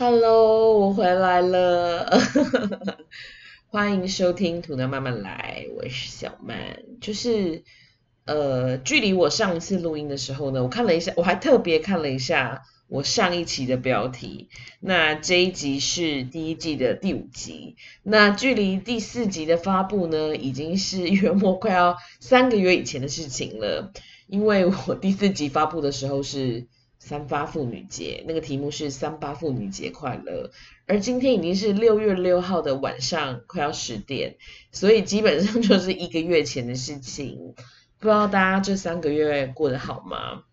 Hello，我回来了，欢迎收听《图呢慢慢来》，我是小曼。就是呃，距离我上一次录音的时候呢，我看了一下，我还特别看了一下我上一期的标题。那这一集是第一季的第五集，那距离第四集的发布呢，已经是约莫快要三个月以前的事情了。因为我第四集发布的时候是。三八妇女节，那个题目是“三八妇女节快乐”，而今天已经是六月六号的晚上，快要十点，所以基本上就是一个月前的事情。不知道大家这三个月过得好吗？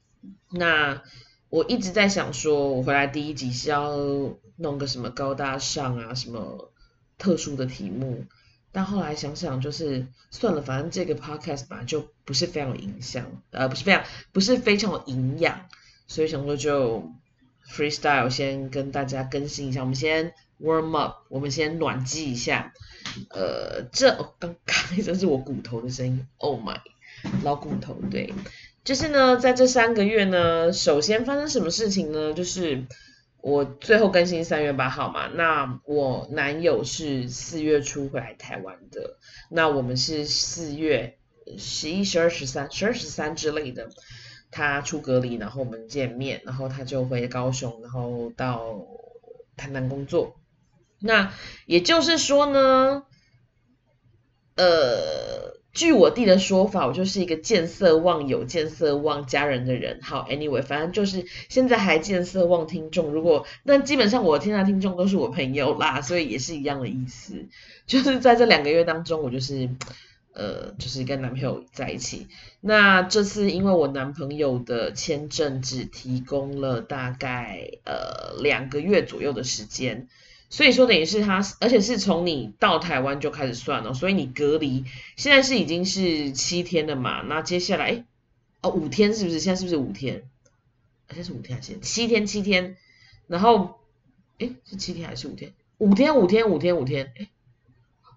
那我一直在想，说我回来第一集是要弄个什么高大上啊，什么特殊的题目，但后来想想，就是算了，反正这个 podcast 吧，就不是非常有影响，呃，不是非常，不是非常有营养。所以想说就 freestyle 先跟大家更新一下，我们先 warm up，我们先暖机一下。呃，这刚刚这是我骨头的声音，Oh my，老骨头。对，就是呢，在这三个月呢，首先发生什么事情呢？就是我最后更新三月八号嘛，那我男友是四月初回来台湾的，那我们是四月十一、十二、十三、十二、十三之类的。他出隔离，然后我们见面，然后他就回高雄，然后到台南工作。那也就是说呢，呃，据我弟的说法，我就是一个见色忘友、见色忘家人的人。好，anyway，反正就是现在还见色忘听众。如果那基本上我天下听众都是我朋友啦，所以也是一样的意思。就是在这两个月当中，我就是。呃，就是跟男朋友在一起。那这次因为我男朋友的签证只提供了大概呃两个月左右的时间，所以说等于是他，而且是从你到台湾就开始算了，所以你隔离现在是已经是七天了嘛？那接下来哦五天是不是？现在是不是五天？现在是五天还是七天？七天。然后哎是七天还是五天？五天五天五天五天。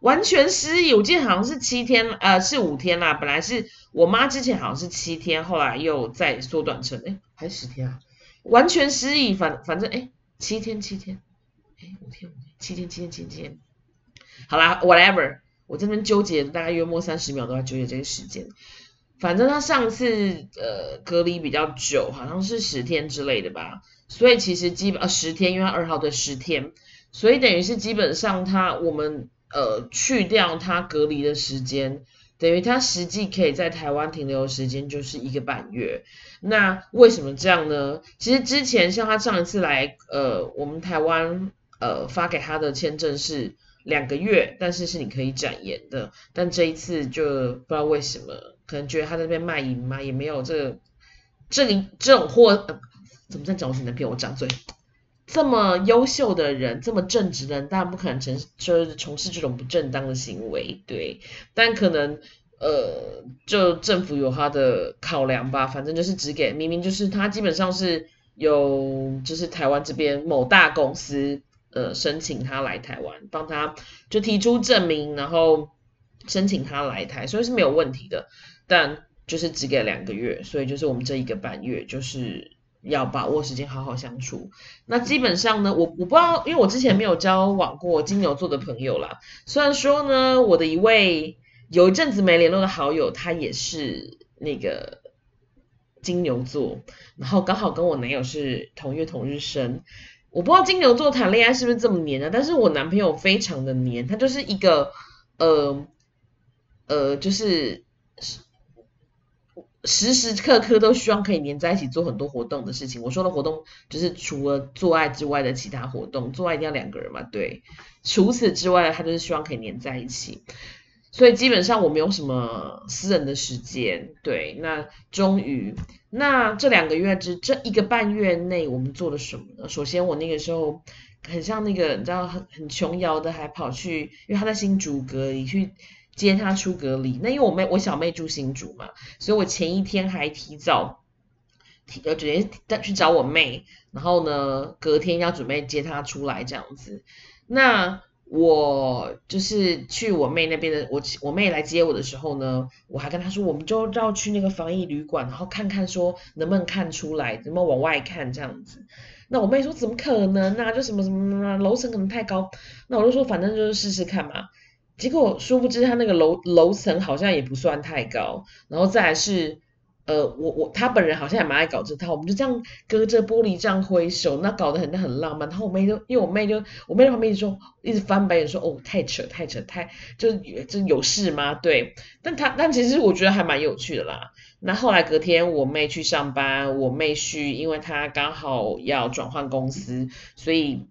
完全失忆，我记得好像是七天，呃，是五天啦。本来是我妈之前好像是七天，后来又再缩短成，哎，还是十天啊？完全失忆，反反正，哎，七天，七天，哎，五天，五天，七天，七天，七天。好啦，whatever，我这边纠结大概约莫三十秒都在纠结这个时间。反正他上次呃隔离比较久，好像是十天之类的吧。所以其实基本呃十天，因为他二号的十天，所以等于是基本上他我们。呃，去掉他隔离的时间，等于他实际可以在台湾停留的时间就是一个半月。那为什么这样呢？其实之前像他上一次来，呃，我们台湾呃发给他的签证是两个月，但是是你可以展延的。但这一次就不知道为什么，可能觉得他在那边卖淫嘛，也没有这个这里这种货，怎么在找你能骗我张嘴？这么优秀的人，这么正直的人，当然不可能从就是从事这种不正当的行为，对。但可能呃，就政府有他的考量吧，反正就是只给明明就是他基本上是有就是台湾这边某大公司呃申请他来台湾，帮他就提出证明，然后申请他来台，所以是没有问题的。但就是只给两个月，所以就是我们这一个半月就是。要把握时间，好好相处。那基本上呢，我我不知道，因为我之前没有交往过金牛座的朋友啦。虽然说呢，我的一位有一阵子没联络的好友，他也是那个金牛座，然后刚好跟我男友是同月同日生。我不知道金牛座谈恋爱是不是这么黏啊？但是我男朋友非常的黏，他就是一个呃呃，就是。时时刻刻都希望可以黏在一起做很多活动的事情。我说的活动就是除了做爱之外的其他活动，做爱一定要两个人嘛，对。除此之外，他就是希望可以黏在一起。所以基本上我没有什么私人的时间，对。那终于，那这两个月之这一个半月内，我们做了什么呢？首先，我那个时候很像那个你知道很很琼瑶的，还跑去，因为他在新竹隔离去。接他出隔离，那因为我妹我小妹住新竹嘛，所以我前一天还提早提呃直接去找我妹，然后呢隔天要准备接她出来这样子。那我就是去我妹那边的，我我妹来接我的时候呢，我还跟她说，我们就绕去那个防疫旅馆，然后看看说能不能看出来，能不能往外看这样子。那我妹说怎么可能啊，就什么什么楼层可能太高。那我就说反正就是试试看嘛。结果殊不知他那个楼楼层好像也不算太高，然后再来是。呃，我我他本人好像也蛮爱搞这套，我们就这样隔着玻璃这样挥手，那搞得很很浪漫。然后我妹就因为我妹就我妹在旁边一直说，一直翻白眼说，哦，太扯太扯太，就就有事吗？对，但他但其实我觉得还蛮有趣的啦。那后来隔天我妹去上班，我妹去因为她刚好要转换公司，所以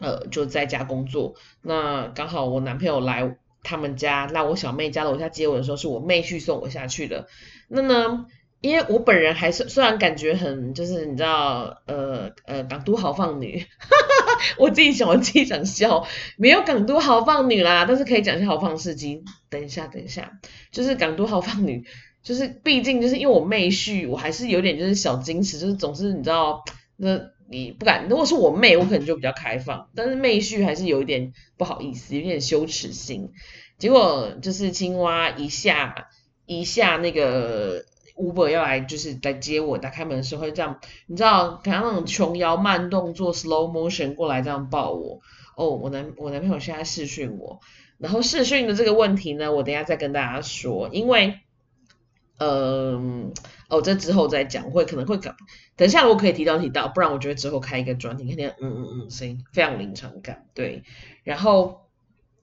呃就在家工作。那刚好我男朋友来他们家，那我小妹家楼下接我的时候，是我妹婿送我下去的。那呢？因为我本人还是虽然感觉很就是你知道呃呃港都豪放女，我自己想我自己想笑，没有港都豪放女啦，但是可以讲一下豪放事迹。等一下等一下，就是港都豪放女，就是毕竟就是因为我妹婿，我还是有点就是小矜持，就是总是你知道那你不敢，如果是我妹，我可能就比较开放，但是妹婿还是有一点不好意思，有点羞耻心。结果就是青蛙一下一下那个。Uber 要来就是来接我，打开门的时候会这样，你知道，看那种琼瑶慢动作 slow motion 过来这样抱我。哦，我男我男朋友现在试训我，然后试训的这个问题呢，我等下再跟大家说，因为，嗯，哦，这之后再讲，会可能会讲，等一下我可以提到提到，不然我觉得之后开一个专题，肯定，嗯嗯嗯，声音非常临场感，对，然后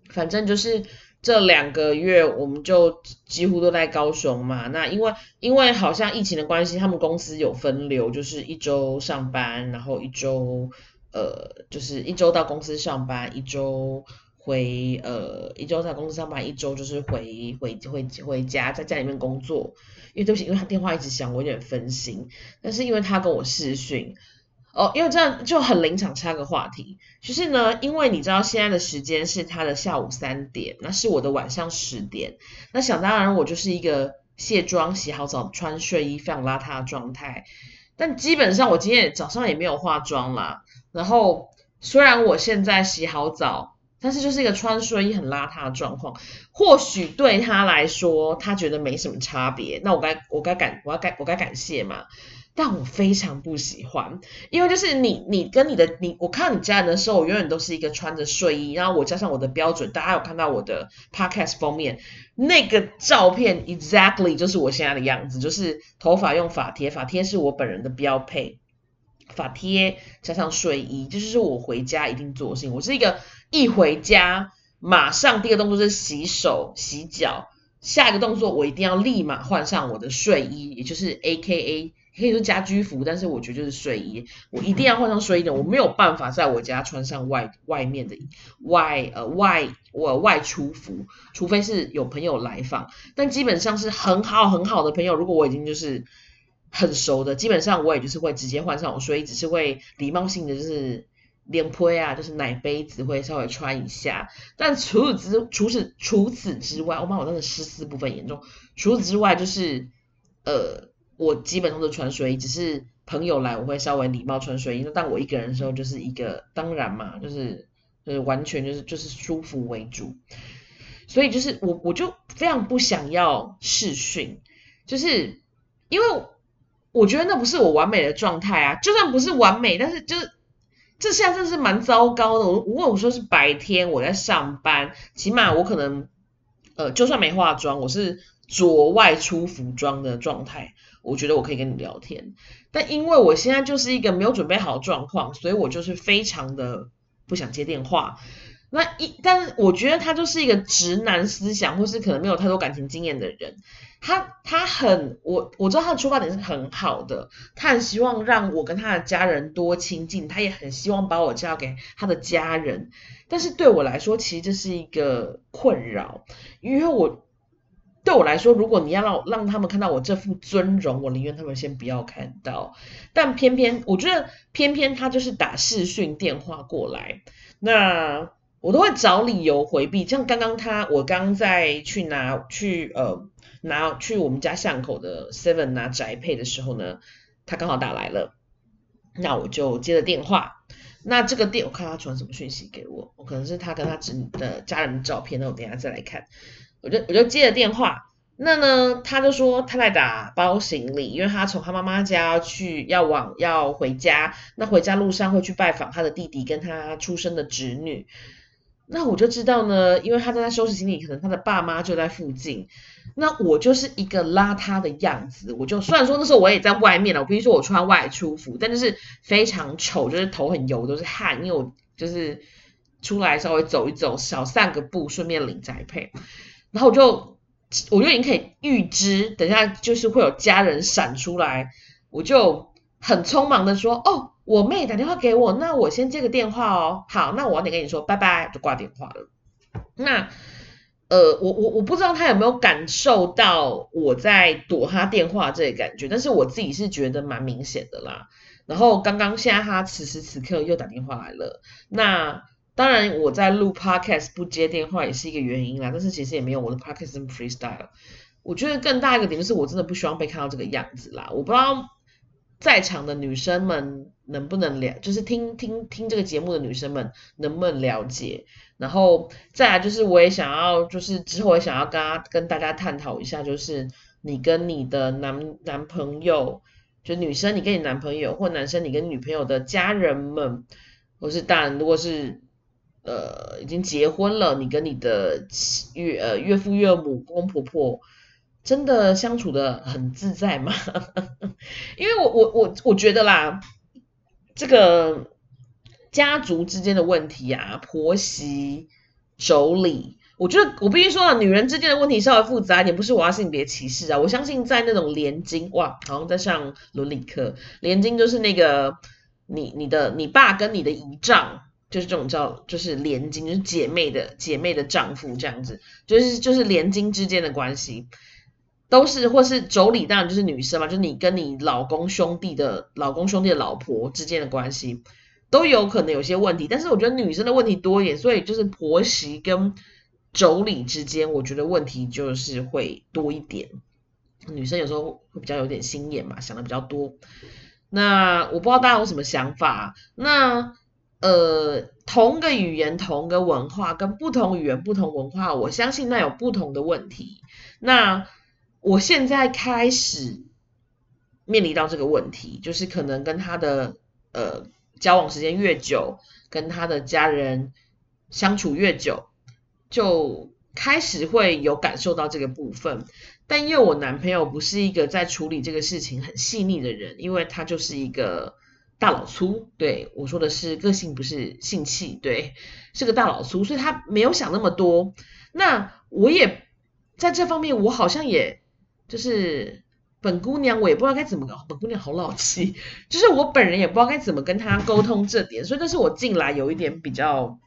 反正就是。这两个月我们就几乎都在高雄嘛，那因为因为好像疫情的关系，他们公司有分流，就是一周上班，然后一周呃就是一周到公司上班，一周回呃一周在公司上班，一周就是回回回回家在家里面工作。因为对不起，因为他电话一直响，我有点分心。但是因为他跟我视讯。哦，因为这样就很临场插个话题，就是呢，因为你知道现在的时间是他的下午三点，那是我的晚上十点，那想当然我就是一个卸妆、洗好澡、穿睡衣非常邋遢的状态，但基本上我今天早上也没有化妆啦。然后虽然我现在洗好澡，但是就是一个穿睡衣很邋遢的状况，或许对他来说他觉得没什么差别，那我该我该感我要该我该感谢嘛。但我非常不喜欢，因为就是你，你跟你的你，我看你家人的时候，我永远都是一个穿着睡衣，然后我加上我的标准，大家有看到我的 podcast 封面那个照片，exactly 就是我现在的样子，就是头发用发贴，发贴是我本人的标配，发贴加上睡衣，就是我回家一定做的事情。我是一个一回家马上第一个动作是洗手洗脚，下一个动作我一定要立马换上我的睡衣，也就是 A K A。可以说家居服，但是我觉得就是睡衣，我一定要换上睡衣的，我没有办法在我家穿上外外面的外呃外我外出服，除非是有朋友来访，但基本上是很好很好的朋友，如果我已经就是很熟的，基本上我也就是会直接换上我睡衣，只是会礼貌性的就是脸泼啊，就是奶杯子会稍微穿一下，但除此之除此除此之外，我妈我真的湿湿部分严重，除此之外就是呃。我基本上都穿睡衣，只是朋友来我会稍微礼貌穿睡衣。那但我一个人的时候就是一个当然嘛，就是就是完全就是就是舒服为主。所以就是我我就非常不想要试训，就是因为我觉得那不是我完美的状态啊。就算不是完美，但是就是这现在真是蛮糟糕的。如果我说是白天我在上班，起码我可能呃就算没化妆，我是着外出服装的状态。我觉得我可以跟你聊天，但因为我现在就是一个没有准备好状况，所以我就是非常的不想接电话。那一，但是我觉得他就是一个直男思想，或是可能没有太多感情经验的人。他他很我我知道他的出发点是很好的，他很希望让我跟他的家人多亲近，他也很希望把我交给他的家人。但是对我来说，其实这是一个困扰，因为我。对我来说，如果你要让让他们看到我这副尊容，我宁愿他们先不要看到。但偏偏我觉得，偏偏他就是打视讯电话过来，那我都会找理由回避。像刚刚他，我刚在去拿去呃拿去我们家巷口的 Seven 拿宅配的时候呢，他刚好打来了，那我就接了电话。那这个电，我看他传什么讯息给我，我可能是他跟他侄女的家人照片，那我等下再来看。我就我就接了电话，那呢他就说他在打包行李，因为他从他妈妈家去要往要回家，那回家路上会去拜访他的弟弟跟他出生的侄女。那我就知道呢，因为他在他收拾行李，可能他的爸妈就在附近。那我就是一个邋遢的样子，我就虽然说那时候我也在外面了，我必须说我穿外出服，但就是非常丑，就是头很油，都是汗，因为我就是出来稍微走一走，少散个步，顺便领宅配。然后我就我就已经可以预知，等下就是会有家人闪出来，我就很匆忙的说，哦。我妹打电话给我，那我先接个电话哦。好，那我得跟你说拜拜，就挂电话了。那呃，我我我不知道他有没有感受到我在躲他电话这个感觉，但是我自己是觉得蛮明显的啦。然后刚刚现在他此时此刻又打电话来了，那当然我在录 podcast 不接电话也是一个原因啦。但是其实也没有我的 podcast freestyle。我觉得更大一个点就是我真的不希望被看到这个样子啦。我不知道。在场的女生们能不能了，就是听听听这个节目的女生们能不能了解？然后再来就是我也想要，就是之后也想要跟大跟大家探讨一下，就是你跟你的男男朋友，就女生你跟你男朋友，或男生你跟女朋友的家人们，或是当然如果是呃已经结婚了，你跟你的岳呃岳父岳母公公婆婆。真的相处的很自在吗？因为我我我我觉得啦，这个家族之间的问题啊，婆媳妯娌，我觉得我必须说啊，女人之间的问题稍微复杂一点，不是我要性别歧视啊。我相信在那种连襟，哇，好像在上伦理课，连襟就是那个你你的你爸跟你的姨丈，就是这种叫就是连襟，就是姐妹的姐妹的丈夫这样子，就是就是连襟之间的关系。都是，或是妯娌，当然就是女生嘛，就是你跟你老公兄弟的老公兄弟的老婆之间的关系，都有可能有些问题。但是我觉得女生的问题多一点，所以就是婆媳跟妯娌之间，我觉得问题就是会多一点。女生有时候会比较有点心眼嘛，想的比较多。那我不知道大家有什么想法。那呃，同个语言、同个文化跟不同语言、不同文化，我相信那有不同的问题。那我现在开始面临到这个问题，就是可能跟他的呃交往时间越久，跟他的家人相处越久，就开始会有感受到这个部分。但因为我男朋友不是一个在处理这个事情很细腻的人，因为他就是一个大老粗，对我说的是个性不是性气，对，是个大老粗，所以他没有想那么多。那我也在这方面，我好像也。就是本姑娘，我也不知道该怎么搞。本姑娘好老气，就是我本人也不知道该怎么跟她沟通这点，所以这是我进来有一点比较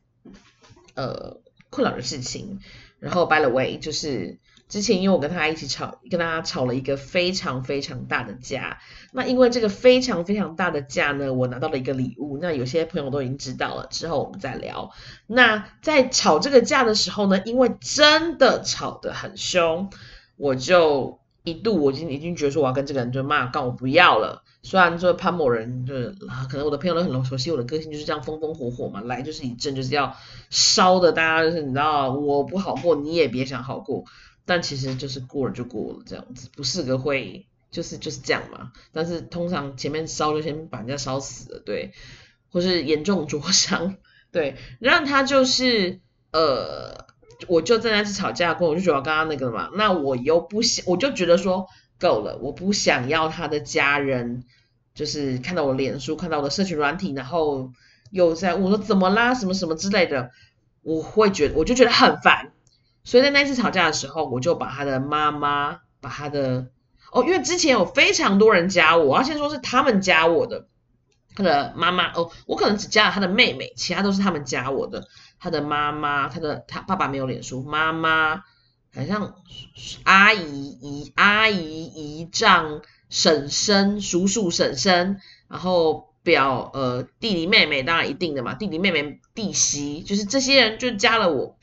呃困扰的事情。然后 by the way，就是之前因为我跟他一起吵，跟他吵了一个非常非常大的架。那因为这个非常非常大的架呢，我拿到了一个礼物。那有些朋友都已经知道了，之后我们再聊。那在吵这个架的时候呢，因为真的吵得很凶，我就。一度我已经已经觉得说我要跟这个人就骂告我不要了。虽然说潘某人就是可能我的朋友都很熟悉我的个性就是这样风风火火嘛，来就是一阵就是要烧的，大家就是你知道我不好过你也别想好过，但其实就是过了就过了这样子，不是个会就是就是这样嘛。但是通常前面烧就先把人家烧死了，对，或是严重灼伤，对，让他就是呃。我就正在是吵架过，我就觉得刚刚那个嘛，那我又不想，我就觉得说够了，我不想要他的家人就是看到我脸书，看到我的社群软体，然后又在我说怎么啦，什么什么之类的，我会觉得我就觉得很烦，所以在那次吵架的时候，我就把他的妈妈，把他的哦，因为之前有非常多人加我，我要先说是他们加我的，他的妈妈哦，我可能只加了他的妹妹，其他都是他们加我的。他的妈妈，他的他爸爸没有脸书，妈妈好像阿姨姨阿姨姨丈婶婶叔叔婶婶，然后表呃弟弟妹妹当然一定的嘛，弟弟妹妹弟媳就是这些人就加了我，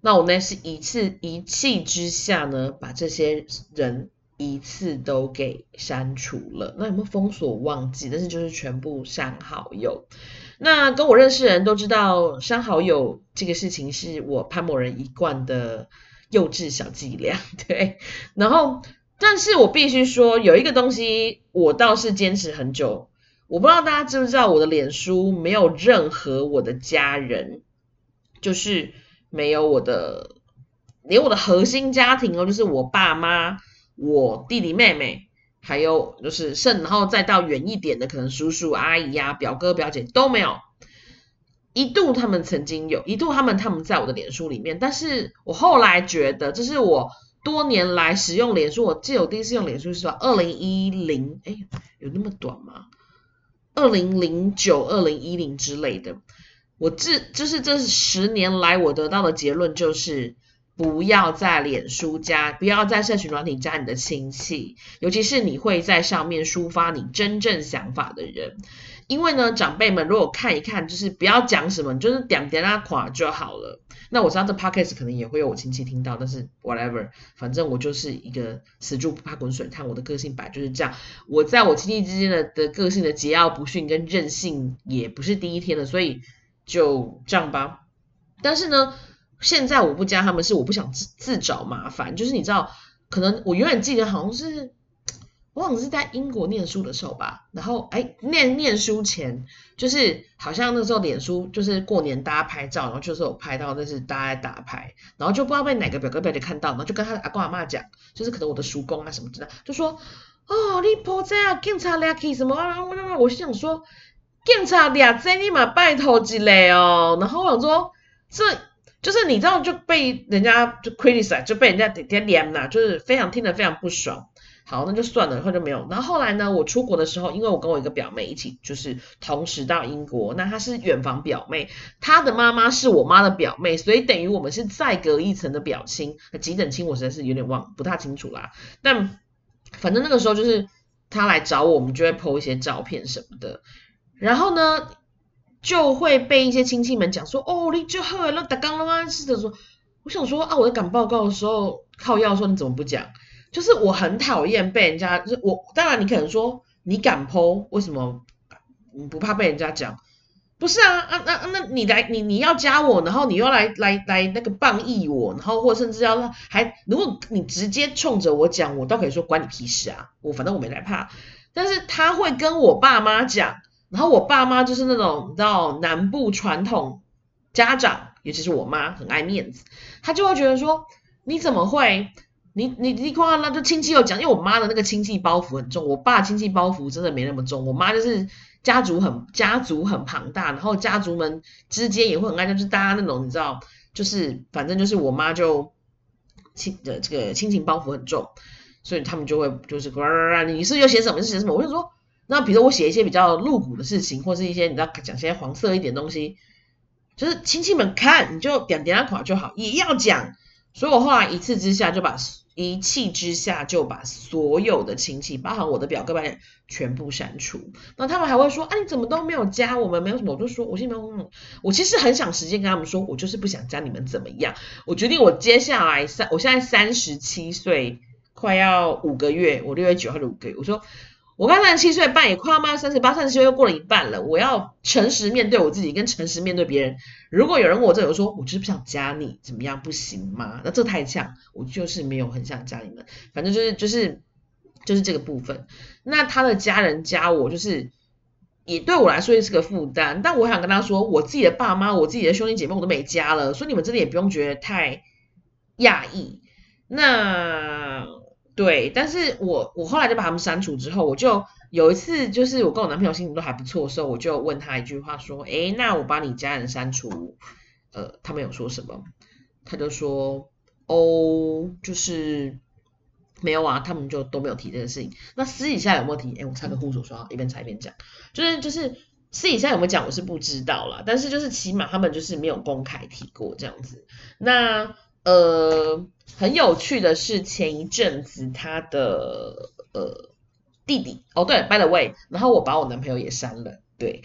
那我呢是一次一气之下呢把这些人一次都给删除了，那有没有封锁忘记？但是就是全部删好友。那跟我认识的人都知道，删好友这个事情是我潘某人一贯的幼稚小伎俩，对。然后，但是我必须说，有一个东西我倒是坚持很久。我不知道大家知不知道，我的脸书没有任何我的家人，就是没有我的，连我的核心家庭哦，就是我爸妈、我弟弟妹妹，还有就是甚，然后再到远一点的，可能叔叔阿姨呀、表哥表姐都没有。一度他们曾经有一度他们他们在我的脸书里面，但是我后来觉得，这是我多年来使用脸书，我记得我第一次用脸书是说二零一零，哎，有那么短吗？二零零九、二零一零之类的，我这就是这十年来我得到的结论就是，不要在脸书加，不要在社群软体加你的亲戚，尤其是你会在上面抒发你真正想法的人。因为呢，长辈们如果看一看，就是不要讲什么，就是点点啊垮就好了。那我知道这 podcast 可能也会有我亲戚听到，但是 whatever，反正我就是一个死猪不怕滚水烫，我的个性摆就是这样。我在我亲戚之间的的个性的桀骜不驯跟任性也不是第一天了，所以就这样吧。但是呢，现在我不加他们是我不想自自找麻烦，就是你知道，可能我永远记得好像是。我好像是在英国念书的时候吧，然后哎，念念书前就是好像那时候脸书就是过年大家拍照，然后就是有拍到那是大家在打牌，然后就不知道被哪个表哥表姐看到，然后就跟他阿公阿妈讲，就是可能我的叔公啊什么之类，就说哦，你婆在啊警察俩去什么啊？我我我想说警察俩在你嘛拜托之类哦，然后我想说这就是你知道就被人家就 criticize 就被人家点点脸呐，就是非常听得非常不爽。好，那就算了，然后就没有。然后后来呢？我出国的时候，因为我跟我一个表妹一起，就是同时到英国。那她是远房表妹，她的妈妈是我妈的表妹，所以等于我们是再隔一层的表亲。几等亲我实在是有点忘，不太清楚啦。但反正那个时候就是她来找我，我们就会 po 一些照片什么的。然后呢，就会被一些亲戚们讲说：“哦，你就喝了打刚了吗？”是的说，我想说啊，我在赶报告的时候靠药，说你怎么不讲？就是我很讨厌被人家，就我当然你可能说你敢剖，为什么你不怕被人家讲？不是啊啊那那你来你你要加我，然后你又来来来那个棒议我，然后或甚至要还如果你直接冲着我讲，我倒可以说关你屁事啊，我反正我没来怕。但是他会跟我爸妈讲，然后我爸妈就是那种你知道南部传统家长，尤其是我妈很爱面子，她就会觉得说你怎么会？你你你夸那就亲戚有讲，因为我妈的那个亲戚包袱很重，我爸亲戚包袱真的没那么重。我妈就是家族很家族很庞大，然后家族们之间也会很爱，就是大家那种你知道，就是反正就是我妈就亲的这个亲情包袱很重，所以他们就会就是你是要写什么是写什么，我就说那比如我写一些比较露骨的事情，或是一些你知道讲些黄色一点东西，就是亲戚们看你就点点他垮就好，也要讲，所以我后来一次之下就把。一气之下就把所有的亲戚，包含我的表哥表姐，全部删除。那他们还会说：“啊，你怎么都没有加我们？没有什么。”我就说：“我心里面，我其实很想时间跟他们说，我就是不想加你们怎么样。我决定，我接下来三，我现在三十七岁，快要五个月，我六月九号的五个月，我说。”我刚三十七岁半，也快要妈三十八、三十七岁又过了一半了。我要诚实面对我自己，跟诚实面对别人。如果有人问我这，我说我就是不想加你，怎么样不行吗？那这太呛，我就是没有很想加你们。反正就是就是就是这个部分。那他的家人加我，就是也对我来说也是个负担。但我想跟他说，我自己的爸妈、我自己的兄弟姐妹我都没加了，所以你们真的也不用觉得太讶异。那。对，但是我我后来就把他们删除之后，我就有一次，就是我跟我男朋友心情都还不错的时候，我就问他一句话说：“哎，那我把你家人删除，呃，他们有说什么？”他就说：“哦，就是没有啊，他们就都没有提这件事情。那私底下有没有提？哎，我擦个护手霜，一边擦一边讲，就是就是私底下有没有讲，我是不知道啦。但是就是起码他们就是没有公开提过这样子。那。呃，很有趣的是，前一阵子他的呃弟弟哦，对，by the way，然后我把我男朋友也删了，对，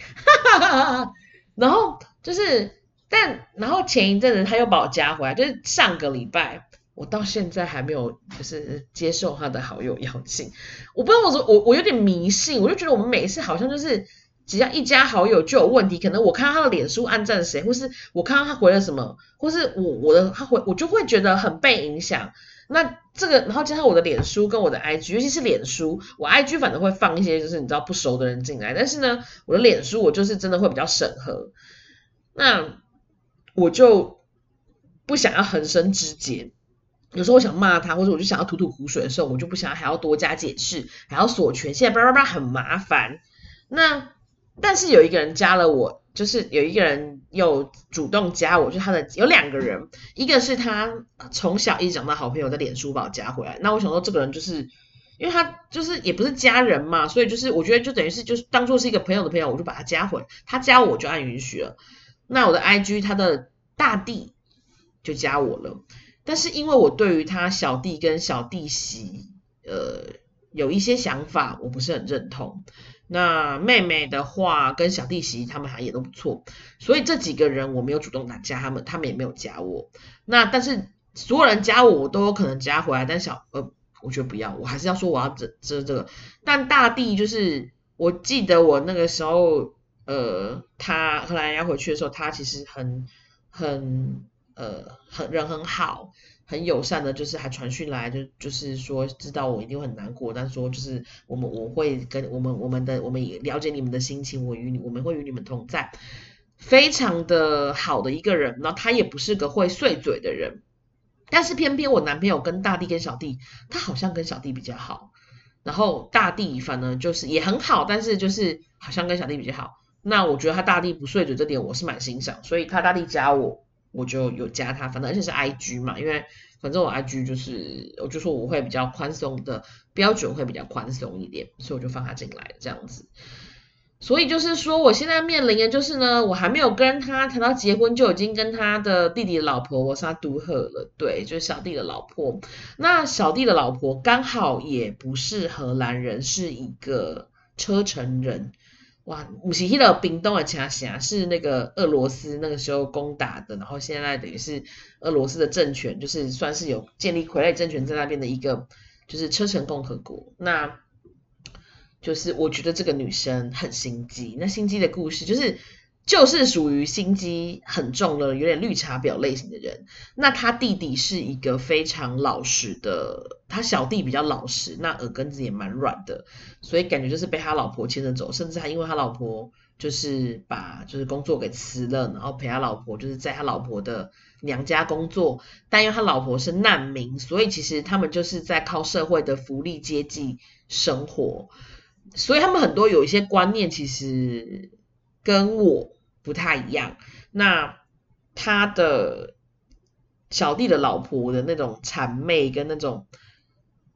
然后就是，但然后前一阵子他又把我加回来，就是上个礼拜，我到现在还没有就是接受他的好友邀请，我不知道我说我我有点迷信，我就觉得我们每一次好像就是。只要一加好友就有问题，可能我看到他的脸书暗赞谁，或是我看到他回了什么，或是我我的他回我就会觉得很被影响。那这个，然后加上我的脸书跟我的 IG，尤其是脸书，我 IG 反正会放一些就是你知道不熟的人进来，但是呢，我的脸书我就是真的会比较审核。那我就不想要横生枝节。有时候我想骂他，或者我就想要吐吐苦水的时候，我就不想还要多加解释，还要锁权，现在叭叭叭很麻烦。那但是有一个人加了我，就是有一个人又主动加我，就他的有两个人，一个是他从小一直长到好朋友，在脸书把我加回来。那我想说这个人就是因为他就是也不是家人嘛，所以就是我觉得就等于是就是当做是一个朋友的朋友，我就把他加回来，他加我就按允许了。那我的 IG 他的大弟就加我了。但是因为我对于他小弟跟小弟媳，呃，有一些想法，我不是很认同。那妹妹的话跟小弟媳他们还也都不错，所以这几个人我没有主动加他们，他们也没有加我。那但是所有人加我，我都有可能加回来。但小呃，我觉得不要，我还是要说我要这这这个。但大弟就是，我记得我那个时候，呃，他后来要回去的时候，他其实很很。呃，很人很好，很友善的，就是还传讯来，就就是说知道我一定会很难过，但是说就是我们我会跟我们我们的我们也了解你们的心情，我与你我们会与你们同在，非常的好的一个人，然后他也不是个会碎嘴的人，但是偏偏我男朋友跟大弟跟小弟，他好像跟小弟比较好，然后大弟反而就是也很好，但是就是好像跟小弟比较好，那我觉得他大弟不碎嘴这点我是蛮欣赏，所以他大弟加我。我就有加他，反正而且是 I G 嘛，因为反正我 I G 就是，我就说我会比较宽松的标准会比较宽松一点，所以我就放他进来这样子。所以就是说，我现在面临的就是呢，我还没有跟他谈到结婚，就已经跟他的弟弟的老婆我杀独贺了，对，就是小弟的老婆。那小弟的老婆刚好也不是荷兰人，是一个车臣人。哇，不是那个冰冻的枪侠，是那个俄罗斯那个时候攻打的，然后现在等于是俄罗斯的政权，就是算是有建立傀儡政权在那边的一个，就是车臣共和国。那就是我觉得这个女生很心机，那心机的故事就是。就是属于心机很重的，有点绿茶婊类型的人。那他弟弟是一个非常老实的，他小弟比较老实，那耳根子也蛮软的，所以感觉就是被他老婆牵着走，甚至还因为他老婆就是把就是工作给辞了，然后陪他老婆就是在他老婆的娘家工作。但因为他老婆是难民，所以其实他们就是在靠社会的福利接济生活，所以他们很多有一些观念其实。跟我不太一样，那他的小弟的老婆的那种谄媚跟那种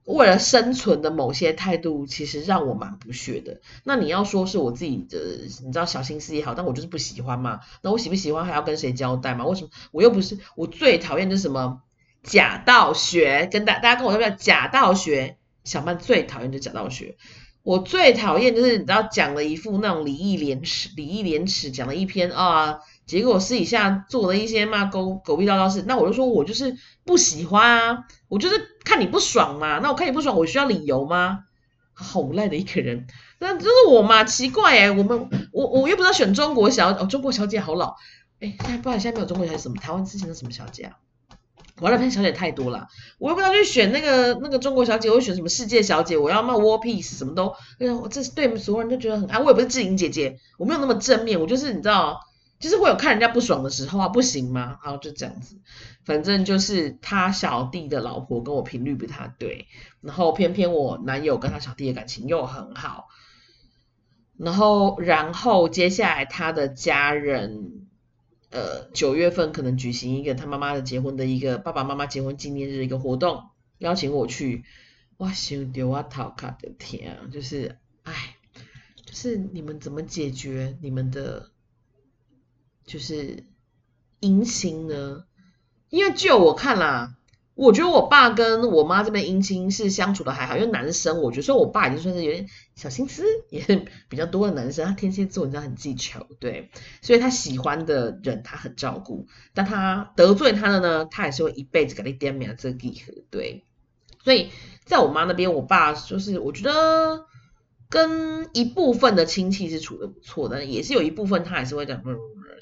为了生存的某些态度，其实让我蛮不屑的。那你要说是我自己的，你知道小心思也好，但我就是不喜欢嘛。那我喜不喜欢还要跟谁交代嘛？为什么我又不是我最讨厌的是什么假道学？跟大大家跟我说不要假道学，小曼最讨厌就假道学。我最讨厌就是你知道讲了一副那种礼义廉耻、礼义廉耻，讲了一篇啊，结果私底下做了一些骂狗狗屁叨叨事，那我就说我就是不喜欢啊，我就是看你不爽嘛，那我看你不爽，我需要理由吗？好无赖的一个人，那就是我嘛，奇怪哎，我们我我又不知道选中国小哦，中国小姐好老，哎，现在不然现在没有中国小姐什么，台湾之前的什么小姐啊？我那边小姐太多了，我又不知道去选那个那个中国小姐，我选什么世界小姐，我要骂 War Peace 什么都，哎呀，我这是对所有人都觉得很爱，我也不是志玲姐姐，我没有那么正面，我就是你知道，就是会有看人家不爽的时候啊，不行吗？然后就这样子，反正就是他小弟的老婆跟我频率不太对，然后偏偏我男友跟他小弟的感情又很好，然后然后接下来他的家人。呃，九月份可能举行一个他妈妈的结婚的一个爸爸妈妈结婚纪念日的一个活动，邀请我去。哇，想丢我头卡的天啊！就是，哎，就是你们怎么解决你们的，就是迎新呢？因为就我看啦。我觉得我爸跟我妈这边姻亲是相处的还好，因为男生，我觉得我爸已经算是有点小心思，也是比较多的男生。他天蝎座，你知道很记仇，对，所以他喜欢的人他很照顾，但他得罪他的呢，他也是会一辈子给你点名这个，对。所以在我妈那边，我爸就是我觉得跟一部分的亲戚是处的不错的，也是有一部分他还是会讲，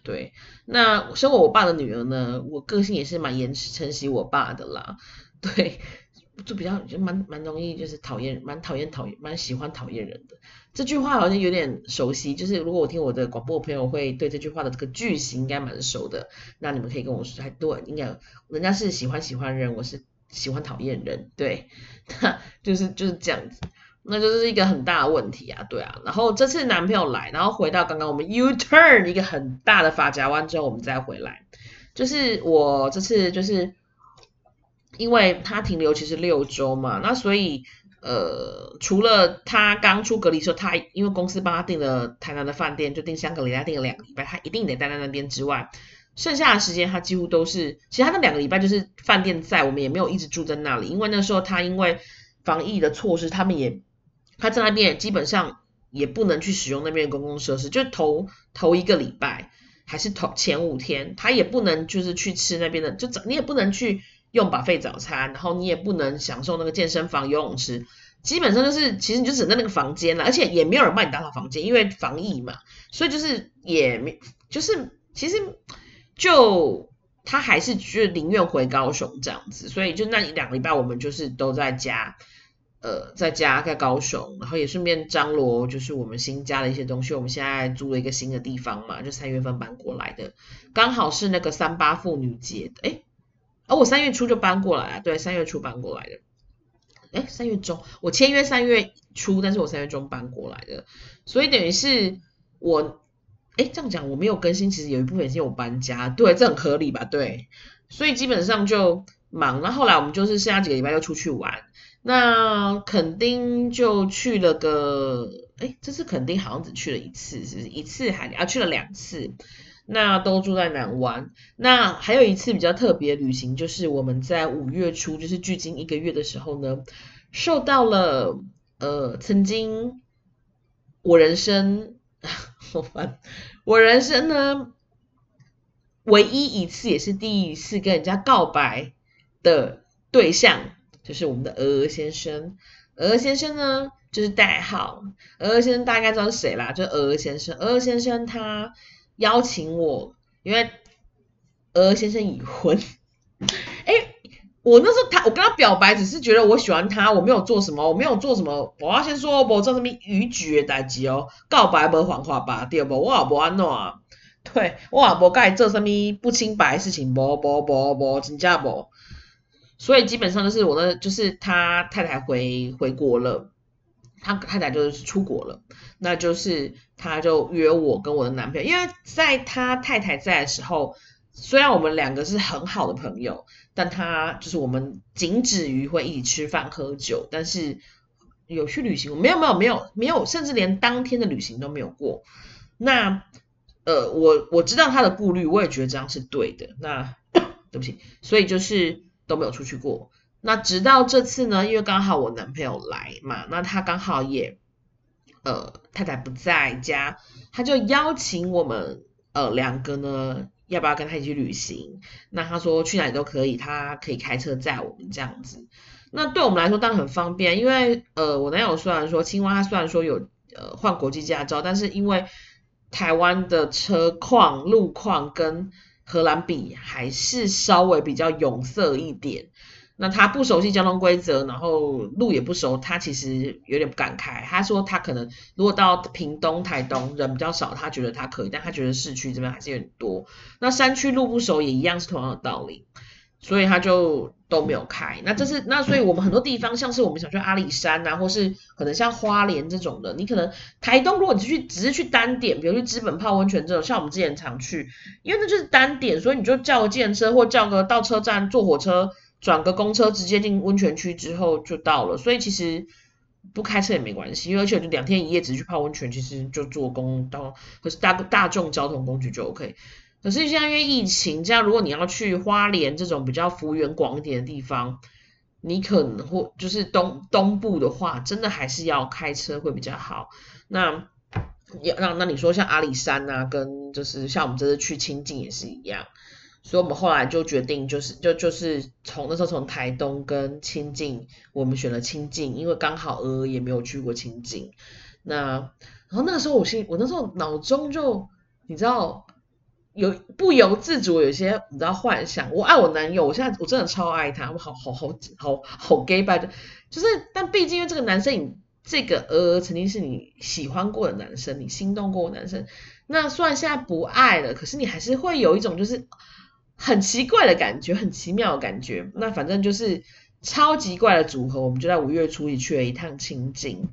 对。那我生我我爸的女儿呢，我个性也是蛮严承袭我爸的啦，对，就比较就蛮蛮容易就是讨厌，蛮讨厌讨厌，蛮喜欢讨厌人的。这句话好像有点熟悉，就是如果我听我的广播朋友会对这句话的这个句型应该蛮熟的，那你们可以跟我说，还对，应该人家是喜欢喜欢人，我是喜欢讨厌人，对，就是就是这样子。那就是一个很大的问题啊，对啊。然后这次男朋友来，然后回到刚刚我们 U turn 一个很大的发夹弯之后，我们再回来。就是我这次就是因为他停留其实六周嘛，那所以呃，除了他刚出隔离时候，他因为公司帮他订了台南的饭店，就订香格里拉订了两个礼拜，他一定得待在那边之外，剩下的时间他几乎都是，其实他那两个礼拜就是饭店在，我们也没有一直住在那里，因为那时候他因为防疫的措施，他们也。他在那边也基本上也不能去使用那边的公共设施，就头头一个礼拜还是头前五天，他也不能就是去吃那边的，就早你也不能去用把费早餐，然后你也不能享受那个健身房、游泳池，基本上就是其实你就只在那个房间了，而且也没有人帮你打扫房间，因为防疫嘛，所以就是也没就是其实就他还是就宁愿回高雄这样子，所以就那两个礼拜我们就是都在家。呃，在家在高雄，然后也顺便张罗，就是我们新家的一些东西。我们现在租了一个新的地方嘛，就三月份搬过来的，刚好是那个三八妇女节。哎，哦，我三月初就搬过来了，对，三月初搬过来的。哎，三月中，我签约三月初，但是我三月中搬过来的，所以等于是我，哎，这样讲我没有更新，其实有一部分是我搬家，对，这很合理吧？对，所以基本上就忙。那后来我们就是剩下几个礼拜又出去玩。那肯定就去了个，哎，这次肯定好像只去了一次，是不是一次还啊去了两次，那都住在南湾。那还有一次比较特别旅行，就是我们在五月初，就是距今一个月的时候呢，受到了呃曾经我人生 好烦，我人生呢唯一一次也是第一次跟人家告白的对象。就是我们的鹅先生，鹅先生呢，就是代号。鹅先生大概知道是谁啦，就是鹅先生。鹅先生他邀请我，因为鹅先生已婚。哎，我那时候他，我跟他表白，只是觉得我喜欢他，我没有做什么，我没有做什么。我要先说，我做什么逾矩的代志哦，告白不谎话吧，对不？我也不安怎啊，对我也不该做什么不清白的事情，无无无无，真正无。所以基本上就是我的，就是他太太回回国了，他太太就是出国了，那就是他就约我跟我的男朋友，因为在他太太在的时候，虽然我们两个是很好的朋友，但他就是我们仅止于会一起吃饭喝酒，但是有去旅行，没有没有没有没有，甚至连当天的旅行都没有过。那呃，我我知道他的顾虑，我也觉得这样是对的。那 对不起，所以就是。都没有出去过，那直到这次呢，因为刚好我男朋友来嘛，那他刚好也呃太太不在家，他就邀请我们呃两个呢，要不要跟他一起旅行？那他说去哪里都可以，他可以开车载我们这样子。那对我们来说当然很方便，因为呃我男友虽然说青蛙，他虽然说有呃换国际驾照，但是因为台湾的车况路况跟荷兰比还是稍微比较勇色一点，那他不熟悉交通规则，然后路也不熟，他其实有点不敢开。他说他可能如果到屏东、台东人比较少，他觉得他可以，但他觉得市区这边还是有点多。那山区路不熟也一样是同样的道理。所以他就都没有开，那这是那所以我们很多地方像是我们想去阿里山呐，或是可能像花莲这种的，你可能台东如果你去只是去单点，比如去资本泡温泉这种，像我们之前常去，因为那就是单点，所以你就叫个电车或叫个到车站坐火车转个公车直接进温泉区之后就到了，所以其实不开车也没关系，因为而且就两天一夜只去泡温泉，其实就坐公到可是大大众交通工具就 OK。可是现在因为疫情，这样如果你要去花莲这种比较幅员广一点的地方，你可能或就是东东部的话，真的还是要开车会比较好。那要那那你说像阿里山啊，跟就是像我们这次去清境也是一样，所以我们后来就决定就是就就是从那时候从台东跟清境，我们选了清境，因为刚好鹅也没有去过清境。那然后那个时候我心我那时候脑中就你知道有不由自主有些你知道幻想，我爱我男友，我现在我真的超爱他，我好好好好好 gay 吧，就是但毕竟因为这个男生你这个呃曾经是你喜欢过的男生，你心动过的男生，那虽然现在不爱了，可是你还是会有一种就是很奇怪的感觉，很奇妙的感觉。那反正就是超级怪的组合，我们就在五月初一去了一趟清境，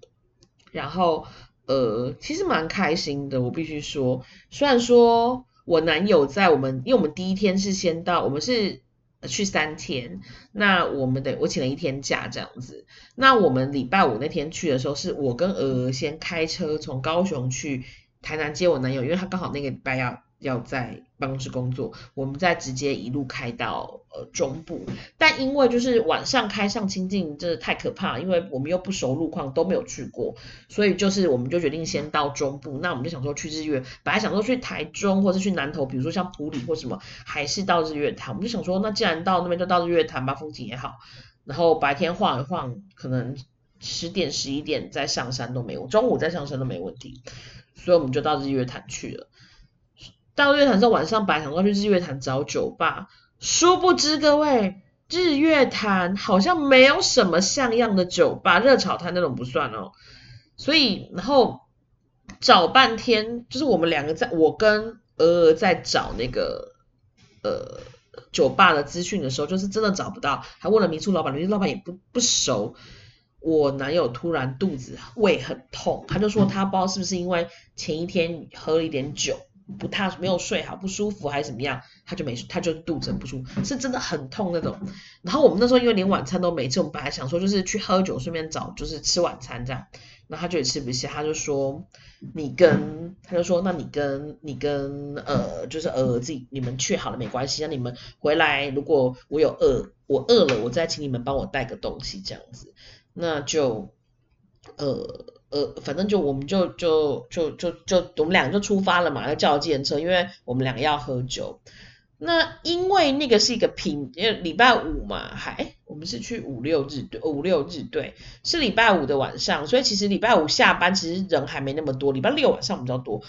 然后呃其实蛮开心的，我必须说，虽然说。我男友在我们，因为我们第一天是先到，我们是去三天，那我们的我请了一天假这样子，那我们礼拜五那天去的时候，是我跟鹅鹅先开车从高雄去台南接我男友，因为他刚好那个礼拜要。要在办公室工作，我们再直接一路开到呃中部，但因为就是晚上开上清境真的太可怕，因为我们又不熟路况，都没有去过，所以就是我们就决定先到中部。那我们就想说去日月，本来想说去台中或是去南投，比如说像埔里或什么，还是到日月潭。我们就想说，那既然到那边就到日月潭吧，风景也好。然后白天晃一晃，可能十点十一点再上山都没有，中午再上山都没问题。所以我们就到日月潭去了。到日月潭之后，晚上本来想要去日月潭找酒吧，殊不知各位，日月潭好像没有什么像样的酒吧，热炒摊那种不算哦。所以然后找半天，就是我们两个在，我跟鹅鹅在找那个呃酒吧的资讯的时候，就是真的找不到，还问了民宿老板，民宿老板也不不熟。我男友突然肚子胃很痛，他就说他不知道是不是因为前一天喝了一点酒。不太没有睡好，不舒服还是怎么样，他就没他就肚子很不舒服，是真的很痛那种。然后我们那时候因为连晚餐都没吃，我们本来想说就是去喝酒，顺便找就是吃晚餐这样。然后他就也吃不下，他就说你跟他就说那你跟你跟呃就是呃自己你们去好了没关系，那你们回来如果我有饿我饿了，我再请你们帮我带个东西这样子，那就呃。呃，反正就我们就就就就就我们两个就出发了嘛，要叫计程车，因为我们两个要喝酒。那因为那个是一个平，因为礼拜五嘛，还我们是去五六日对，五六日对，是礼拜五的晚上，所以其实礼拜五下班其实人还没那么多，礼拜六晚上比较多。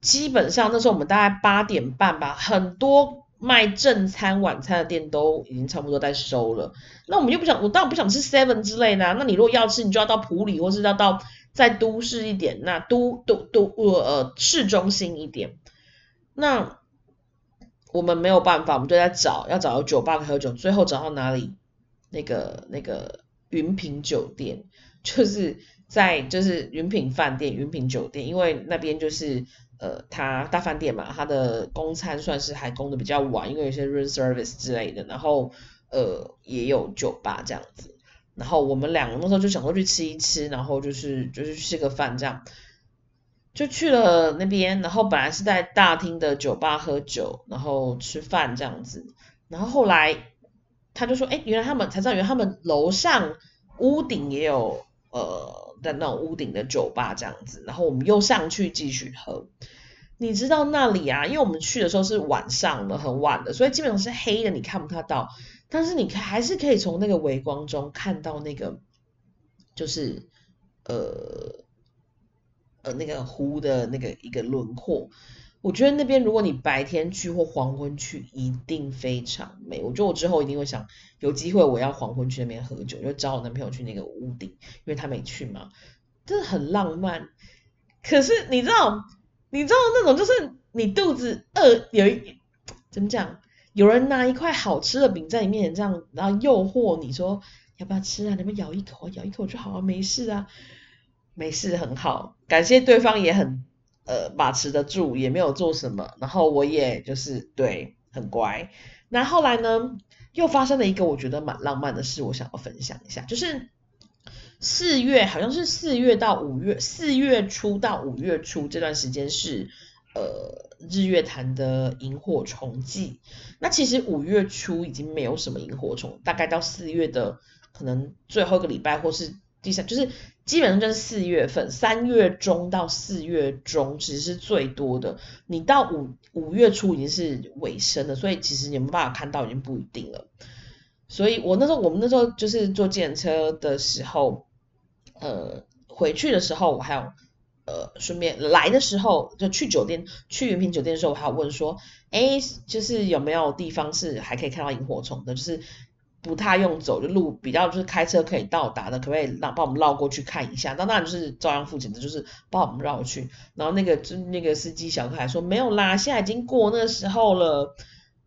基本上那时候我们大概八点半吧，很多。卖正餐晚餐的店都已经差不多在收了，那我们又不想，我当然不想吃 Seven 之类的。那你如果要吃，你就要到普里，或是要到再都市一点，那都都都呃市中心一点。那我们没有办法，我们就在找，要找到酒吧喝酒，最后找到哪里？那个那个云品酒店，就是在就是云品饭店、云品酒店，因为那边就是。呃，他大饭店嘛，他的供餐算是还供的比较晚，因为有些 room service 之类的，然后呃也有酒吧这样子，然后我们两个那时候就想说去吃一吃，然后就是就是吃个饭这样，就去了那边，然后本来是在大厅的酒吧喝酒，然后吃饭这样子，然后后来他就说，哎，原来他们才知道，原来他们楼上屋顶也有呃。的那种屋顶的酒吧这样子，然后我们又上去继续喝。你知道那里啊？因为我们去的时候是晚上的，很晚的，所以基本上是黑的，你看不到。但是你还是可以从那个微光中看到那个，就是呃呃那个湖的那个一个轮廓。我觉得那边如果你白天去或黄昏去，一定非常美。我觉得我之后一定会想有机会，我要黄昏去那边喝酒，就找我男朋友去那个屋顶，因为他没去嘛，真的很浪漫。可是你知道，你知道那种就是你肚子饿，有一怎么讲？有人拿一块好吃的饼在你面前这样，然后诱惑你说要不要吃啊？你们咬一口，咬一口就好啊，没事啊，没事，很好。感谢对方也很。呃，把持得住，也没有做什么，然后我也就是对很乖。那后来呢，又发生了一个我觉得蛮浪漫的事，我想要分享一下，就是四月，好像是四月到五月，四月初到五月初这段时间是呃日月潭的萤火虫季。那其实五月初已经没有什么萤火虫，大概到四月的可能最后一个礼拜或是第三，就是。基本上就是四月份，三月中到四月中其实是最多的。你到五五月初已经是尾声了，所以其实你没办法看到已经不一定了。所以我那时候，我们那时候就是坐电车的时候，呃，回去的时候我还有呃，顺便来的时候就去酒店，去云品酒店的时候，我还要问说，哎，就是有没有地方是还可以看到萤火虫的，就是不太用走的路，比较就是开车可以到达的，可不可以让帮我们绕过去看一下？那当然就是照样付钱的，就是帮我们绕去。然后那个就那个司机小哥还说没有啦，现在已经过那个时候了，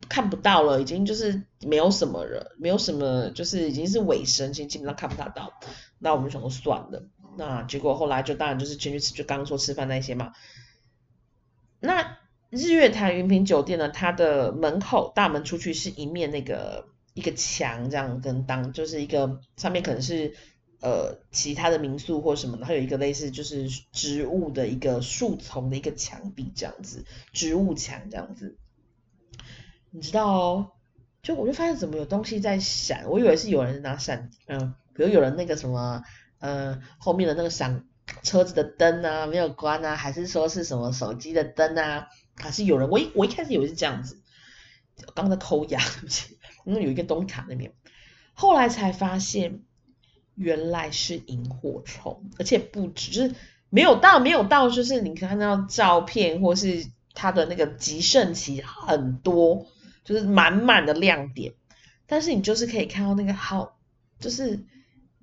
看不到了，已经就是没有什么人，没有什么，就是已经是尾声，基基本上看不到到。那我们想说算了。那结果后来就当然就是进去吃，就刚刚说吃饭那些嘛。那日月潭云品酒店呢，它的门口大门出去是一面那个一个墙，这样跟当就是一个上面可能是呃其他的民宿或什么的，它有一个类似就是植物的一个树丛的一个墙壁这样子，植物墙这样子。你知道哦，就我就发现怎么有东西在闪，我以为是有人拿闪，嗯，比如有人那个什么。嗯，后面的那个闪车子的灯啊没有关啊，还是说是什么手机的灯啊？还是有人？我一我一开始以为是这样子，刚在抠牙，对不起，因为有一个东卡那边，后来才发现原来是萤火虫，而且不止，就是没有到没有到，就是你看到照片或是它的那个极盛期很多，就是满满的亮点，但是你就是可以看到那个好，就是。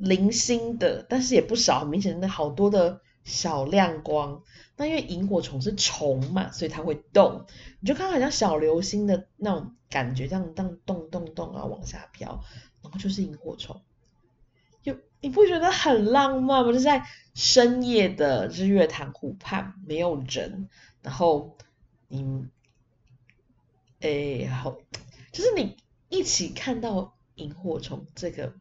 零星的，但是也不少，很明显的好多的小亮光。那因为萤火虫是虫嘛，所以它会动，你就看好像小流星的那种感觉，这样这样动动动啊往下飘，然后就是萤火虫。就你不觉得很浪漫吗？就在深夜的日月潭湖畔，没有人，然后你，哎，好，就是你一起看到萤火虫这个。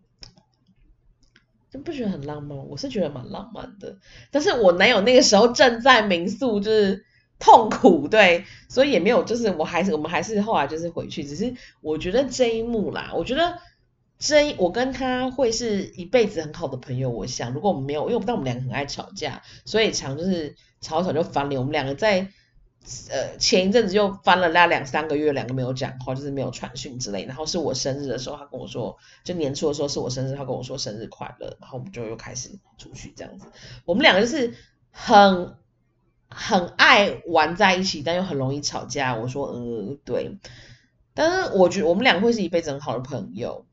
就不觉得很浪漫？我是觉得蛮浪漫的，但是我男友那个时候正在民宿，就是痛苦，对，所以也没有，就是我还是我们还是后来就是回去，只是我觉得这一幕啦，我觉得这我跟他会是一辈子很好的朋友。我想，如果我们没有，因为我不知道我们两个很爱吵架，所以常就是吵吵就翻脸，我们两个在。呃，前一阵子又翻了那两三个月，两个没有讲话，就是没有传讯之类。然后是我生日的时候，他跟我说，就年初的时候是我生日，他跟我说生日快乐，然后我们就又开始出去这样子。我们两个就是很很爱玩在一起，但又很容易吵架。我说，呃，对。但是我觉得我们两个会是一辈子很好的朋友。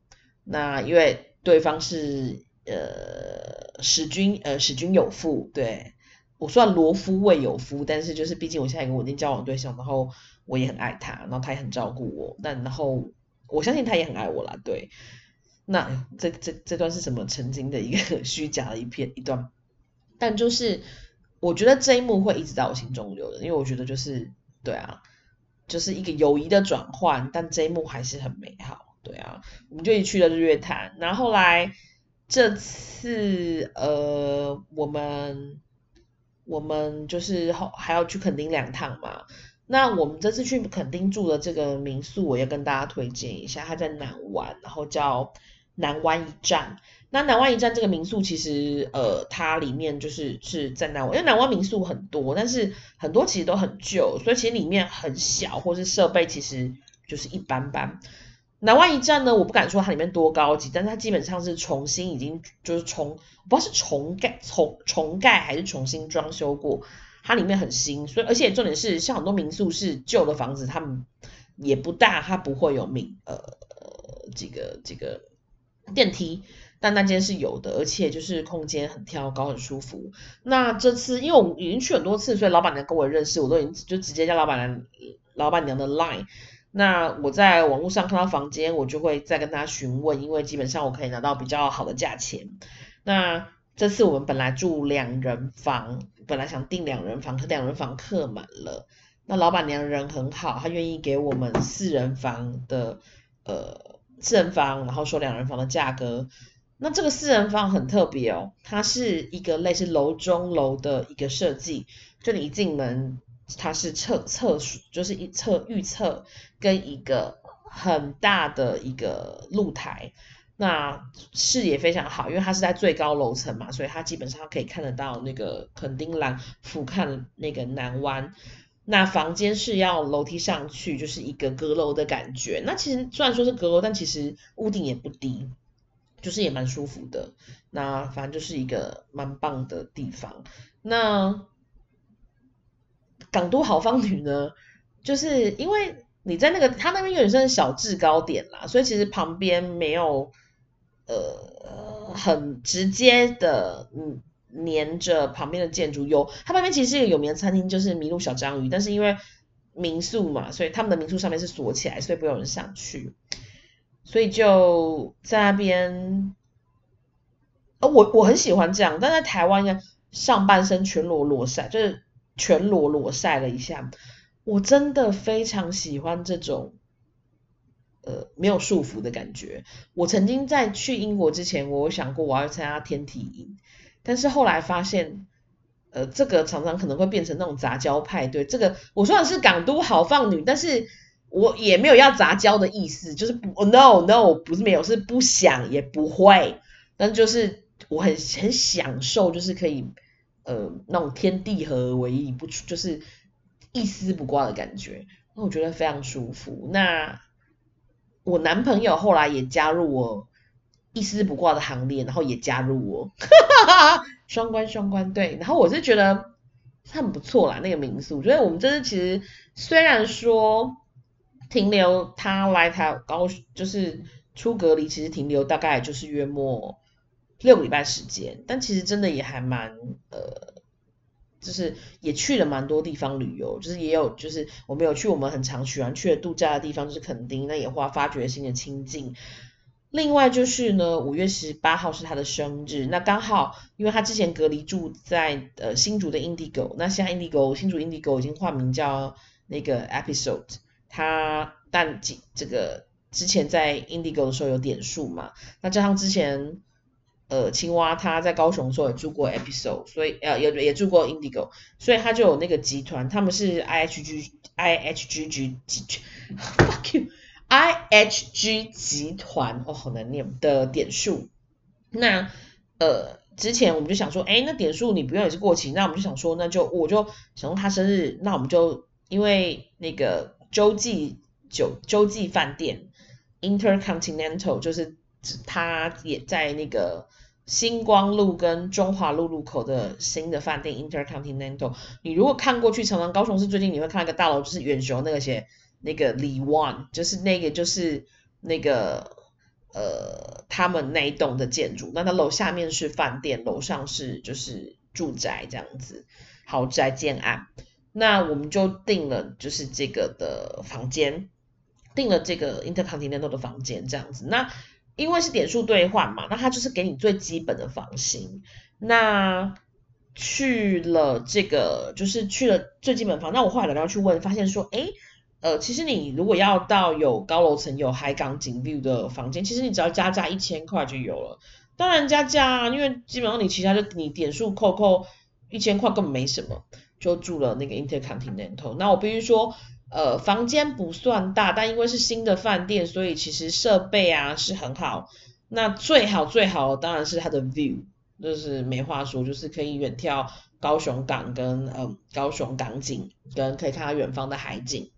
那因为对方是呃使君呃使君有妇，对。我算罗夫未有夫，但是就是毕竟我现在一个稳定交往对象，然后我也很爱他，然后他也很照顾我，但然后我相信他也很爱我啦，对。那这这这段是什么曾经的一个 虚假的一片一段？但就是我觉得这一幕会一直在我心中留的，因为我觉得就是对啊，就是一个友谊的转换，但这一幕还是很美好，对啊。我们就一去了日月潭，然后来这次呃我们。我们就是后还要去垦丁两趟嘛，那我们这次去垦丁住的这个民宿，我要跟大家推荐一下，它在南湾，然后叫南湾一站。那南湾一站这个民宿其实，呃，它里面就是是在南湾，因为南湾民宿很多，但是很多其实都很旧，所以其实里面很小，或是设备其实就是一般般。南湾一站呢，我不敢说它里面多高级，但是它基本上是重新已经就是重，我不知道是重盖重重盖还是重新装修过，它里面很新，所以而且重点是像很多民宿是旧的房子，他们也不大，它不会有民呃这个这个电梯，但那间是有的，而且就是空间很挑高很舒服。那这次因为我已经去很多次，所以老板娘跟我认识，我都已经就直接叫老板娘老板娘的 line。那我在网络上看到房间，我就会再跟他询问，因为基本上我可以拿到比较好的价钱。那这次我们本来住两人房，本来想订两人房，可两人房客满了。那老板娘人很好，她愿意给我们四人房的呃四人房，然后说两人房的价格。那这个四人房很特别哦，它是一个类似楼中楼的一个设计，就你一进门。它是测测就是一测预测跟一个很大的一个露台，那视野非常好，因为它是在最高楼层嘛，所以它基本上可以看得到那个垦丁蓝俯瞰那个南湾。那房间是要楼梯上去，就是一个阁楼的感觉。那其实虽然说是阁楼，但其实屋顶也不低，就是也蛮舒服的。那反正就是一个蛮棒的地方。那港都豪放女呢，就是因为你在那个它那边有点像小制高点啦，所以其实旁边没有呃很直接的嗯连着旁边的建筑，有它旁边其实是一个有名的餐厅，就是麋鹿小章鱼，但是因为民宿嘛，所以他们的民宿上面是锁起来，所以不有人上去，所以就在那边。呃，我我很喜欢这样，但在台湾呢，上半身全裸裸晒，就是全裸裸晒了一下，我真的非常喜欢这种，呃，没有束缚的感觉。我曾经在去英国之前，我有想过我要参加天体营，但是后来发现，呃，这个常常可能会变成那种杂交派对。这个我说的是港都豪放女，但是我也没有要杂交的意思，就是不，no no，不是没有，是不想也不会，但就是。我很很享受，就是可以，呃，那种天地合而为一，不出就是一丝不挂的感觉，那我觉得非常舒服。那我男朋友后来也加入我一丝不挂的行列，然后也加入我，双关双关对。然后我是觉得很不错啦，那个民宿，所以我们这次其实虽然说停留他来台高，就是出隔离，其实停留大概就是月末。六个礼拜时间，但其实真的也还蛮呃，就是也去了蛮多地方旅游，就是也有就是我们有去我们很常喜欢去的度假的地方，就是垦丁，那也花发掘新的清境。另外就是呢，五月十八号是他的生日，那刚好因为他之前隔离住在呃新竹的 Indigo，那现在 Indigo 新竹 Indigo 已经化名叫那个 Episode，他但几这个之前在 Indigo 的时候有点数嘛，那加上之前。呃，青蛙他在高雄的时候也住过 Episode，所以呃也也住过 Indigo，所以他就有那个集团，他们是 IHG IHG 集团，fuck you IHG 集团哦，好难念的点数。那呃之前我们就想说，哎，那点数你不用也是过期，那我们就想说，那就我就想用他生日，那我们就因为那个洲际酒洲际饭店 Intercontinental 就是他也在那个。星光路跟中华路路口的新的饭店 Intercontinental，你如果看过去，常常高雄市最近你会看到一个大楼，就是远雄那个写那个李 One，就是那个就是那个呃他们那一栋的建筑，那它楼下面是饭店，楼上是就是住宅这样子，豪宅建案。那我们就订了就是这个的房间，订了这个 Intercontinental 的房间这样子，那。因为是点数兑换嘛，那他就是给你最基本的房型。那去了这个，就是去了最基本房。那我后来然后去问，发现说，哎，呃，其实你如果要到有高楼层、有海港景 view 的房间，其实你只要加价一千块就有了。当然加价，因为基本上你其他就你点数扣扣一千块根本没什么，就住了那个 Intercontinental。那我必须说。呃，房间不算大，但因为是新的饭店，所以其实设备啊是很好。那最好最好当然是它的 view，就是没话说，就是可以远眺高雄港跟呃高雄港景，跟可以看到远方的海景。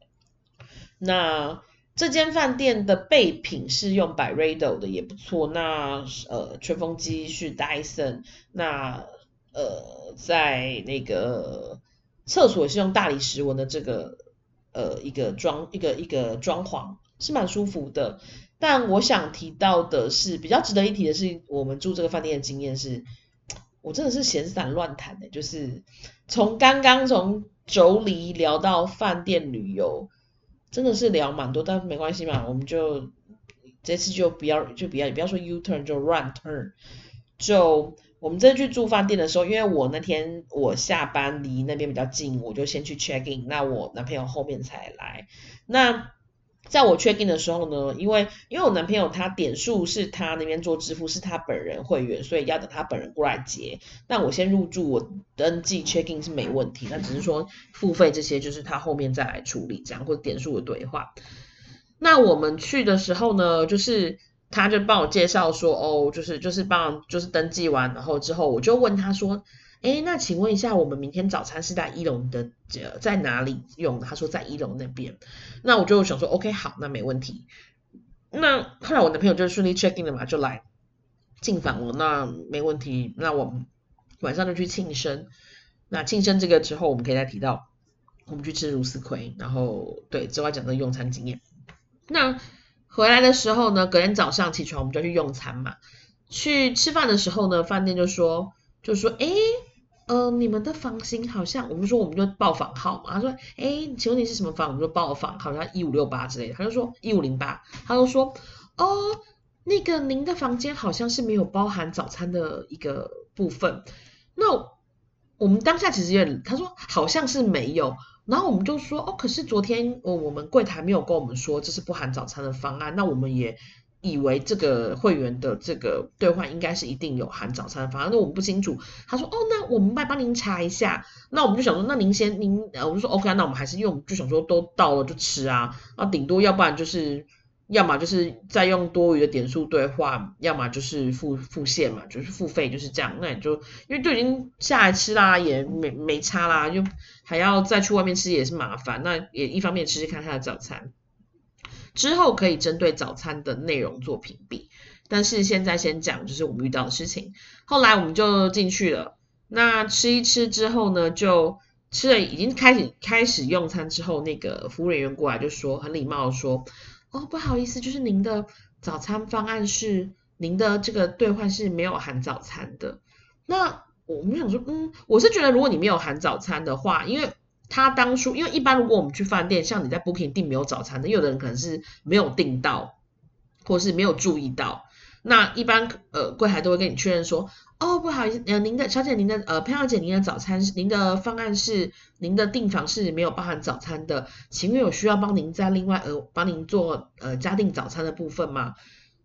那这间饭店的备品是用 by Rado 的，也不错。那呃吹风机是 Dyson，那呃在那个厕所是用大理石纹的这个。呃，一个装一个一个装潢是蛮舒服的，但我想提到的是比较值得一提的是，我们住这个饭店的经验是，我真的是闲散乱谈的，就是从刚刚从妯娌聊到饭店旅游，真的是聊蛮多，但没关系嘛，我们就这次就不要就不要，不要说 U turn 就 run turn 就。我们这去住饭店的时候，因为我那天我下班离那边比较近，我就先去 check in。那我男朋友后面才来。那在我 check in 的时候呢，因为因为我男朋友他点数是他那边做支付，是他本人会员，所以要等他本人过来结。那我先入住，我登记 check in 是没问题。那只是说付费这些，就是他后面再来处理这样，或者点数的兑换。那我们去的时候呢，就是。他就帮我介绍说，哦，就是就是帮就是登记完，然后之后我就问他说，哎，那请问一下，我们明天早餐是在一楼的在哪里用？他说在一楼那边。那我就想说，OK，好，那没问题。那后来我男朋友就顺利 check in 了嘛，就来进房了，那没问题。那我们晚上就去庆生。那庆生这个之后，我们可以再提到。我们去吃如斯葵，然后对之外讲的用餐经验。那回来的时候呢，隔天早上起床我们就去用餐嘛。去吃饭的时候呢，饭店就说就说哎。呃，你们的房型好像，我们说我们就报房号嘛。他说，哎，请问你是什么房？我们就报房，好像一五六八之类的。他就说一五零八，他就说，哦，那个您的房间好像是没有包含早餐的一个部分。那我们当下其实也，他说好像是没有。然后我们就说，哦，可是昨天我我们柜台没有跟我们说这是不含早餐的方案。那我们也。以为这个会员的这个兑换应该是一定有含早餐，的方案，那我们不清楚。他说：“哦，那我们来帮您查一下。”那我们就想说：“那您先，您……呃，我们说 OK，那我们还是用，就想说都到了就吃啊。那顶多要不然就是，要么就是再用多余的点数兑换，要么就是付付现嘛，就是付费就是这样。那也就因为就已经下来吃啦，也没没差啦，就还要再去外面吃也是麻烦。那也一方面吃吃看他的早餐。”之后可以针对早餐的内容做屏蔽，但是现在先讲就是我们遇到的事情。后来我们就进去了，那吃一吃之后呢，就吃了已经开始开始用餐之后，那个服务人员过来就说很礼貌的说，哦不好意思，就是您的早餐方案是您的这个兑换是没有含早餐的。那我们想说，嗯，我是觉得如果你没有含早餐的话，因为他当初，因为一般如果我们去饭店，像你在 Booking 订没有早餐的，有的人可能是没有订到，或是没有注意到。那一般呃柜台都会跟你确认说，哦不好意思，呃您的小姐您的呃潘小姐您的早餐是您的方案是您的订房是没有包含早餐的，请问有需要帮您再另外呃帮您做呃加订早餐的部分吗？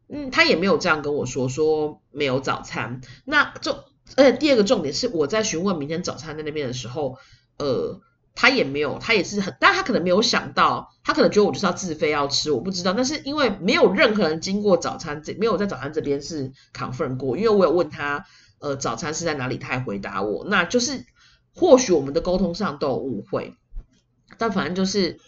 嗯，他也没有这样跟我说，说没有早餐。那就而且第二个重点是我在询问明天早餐在那边的时候，呃。他也没有，他也是很，但他可能没有想到，他可能觉得我就是要自费要吃，我不知道。但是因为没有任何人经过早餐这，没有在早餐这边是 confirm 过，因为我有问他，呃，早餐是在哪里，他还回答我，那就是或许我们的沟通上都有误会，但反正就是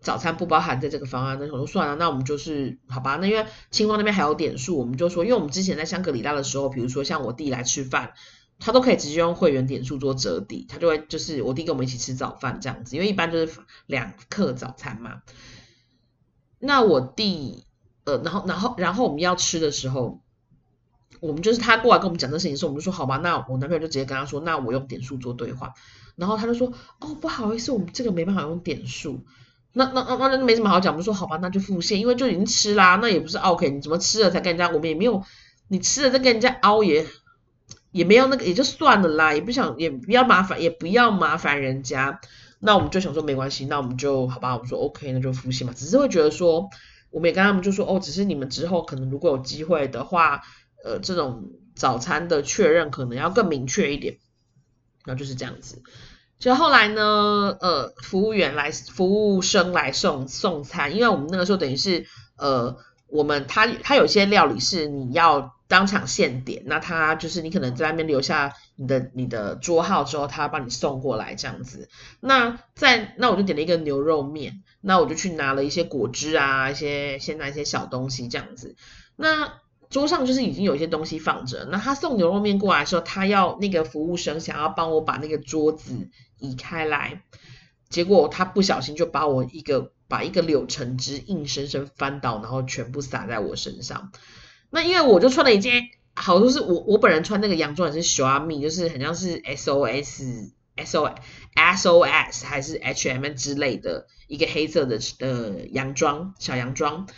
早餐不包含在这个方案，那我说算了，那我们就是好吧。那因为清光那边还有点数，我们就说，因为我们之前在香格里拉的时候，比如说像我弟来吃饭。他都可以直接用会员点数做折抵，他就会就是我弟跟我们一起吃早饭这样子，因为一般就是两克早餐嘛。那我弟呃，然后然后然后我们要吃的时候，我们就是他过来跟我们讲这事情的时候，我们就说好吧，那我男朋友就直接跟他说，那我用点数做兑换。然后他就说哦不好意思，我们这个没办法用点数。那那那那没什么好讲，我们说好吧，那就付现，因为就已经吃啦，那也不是 OK，你怎么吃了才跟人家，我们也没有你吃了再跟人家凹也。也没有那个也就算了啦，也不想也不要麻烦，也不要麻烦人家。那我们就想说没关系，那我们就好吧，我们说 OK，那就付现嘛。只是会觉得说，我们也跟他们就说哦，只是你们之后可能如果有机会的话，呃，这种早餐的确认可能要更明确一点。然后就是这样子。就后来呢，呃，服务员来，服务生来送送餐，因为我们那个时候等于是呃，我们他他有些料理是你要。当场现点，那他就是你可能在那边留下你的你的桌号之后，他帮你送过来这样子。那在那我就点了一个牛肉面，那我就去拿了一些果汁啊，一些先拿一些小东西这样子。那桌上就是已经有一些东西放着。那他送牛肉面过来的时候，他要那个服务生想要帮我把那个桌子移开来，结果他不小心就把我一个把一个柳橙汁硬生生翻倒，然后全部洒在我身上。那因为我就穿了一件，好多是我我本人穿那个洋装也是 s h o m e 就是很像是 SOS SO SOS 还是 HM 之类的一个黑色的呃洋装小洋装，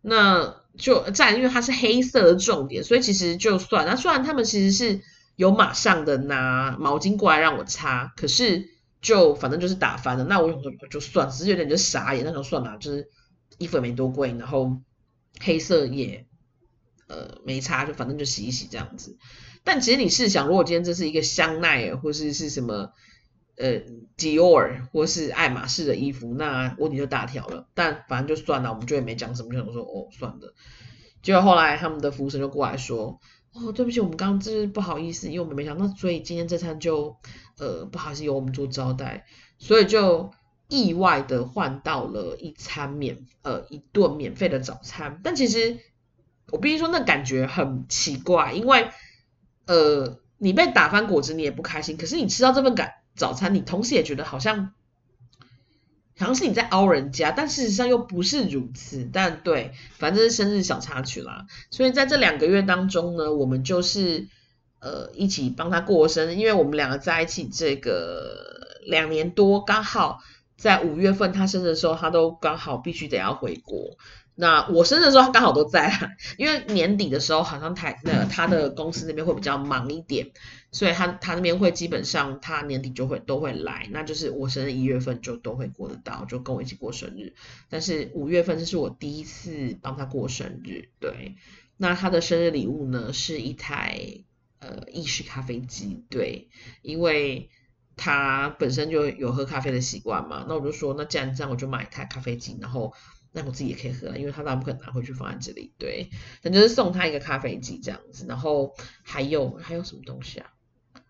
那就在因为它是黑色的重点，所以其实就算那虽然他们其实是有马上的拿毛巾过来让我擦，可是就反正就是打翻了，那我想说就算，只是有点就傻眼，那时候算了，就是衣服也没多贵，然后黑色也。呃，没擦，就反正就洗一洗这样子。但其实你试想，如果今天这是一个香奈儿或是是什么呃 Dior 或是爱马仕的衣服，那问题就大条了。但反正就算了，我们就也没讲什么，就想说哦，算了。结果后来他们的服务生就过来说，哦，对不起，我们刚刚就是不好意思，因为我们没想到，所以今天这餐就呃不好意思由我们做招待，所以就意外的换到了一餐免呃一顿免费的早餐。但其实。我必须说，那感觉很奇怪，因为，呃，你被打翻果汁，你也不开心。可是你吃到这份感早餐，你同时也觉得好像好像是你在凹人家，但事实上又不是如此。但对，反正是生日小插曲啦。所以在这两个月当中呢，我们就是呃一起帮他过生日，因为我们两个在一起这个两年多，刚好在五月份他生日的时候，他都刚好必须得要回国。那我生日的时候，他刚好都在，因为年底的时候，好像台那他的公司那边会比较忙一点，所以他他那边会基本上他年底就会都会来，那就是我生日一月份就都会过得到，就跟我一起过生日。但是五月份这是我第一次帮他过生日，对。那他的生日礼物呢，是一台呃意式咖啡机，对，因为他本身就有喝咖啡的习惯嘛，那我就说，那既然这样，我就买一台咖啡机，然后。那我自己也可以喝，因为他当然不可能拿回去放在这里，对，那就是送他一个咖啡机这样子，然后还有还有什么东西啊？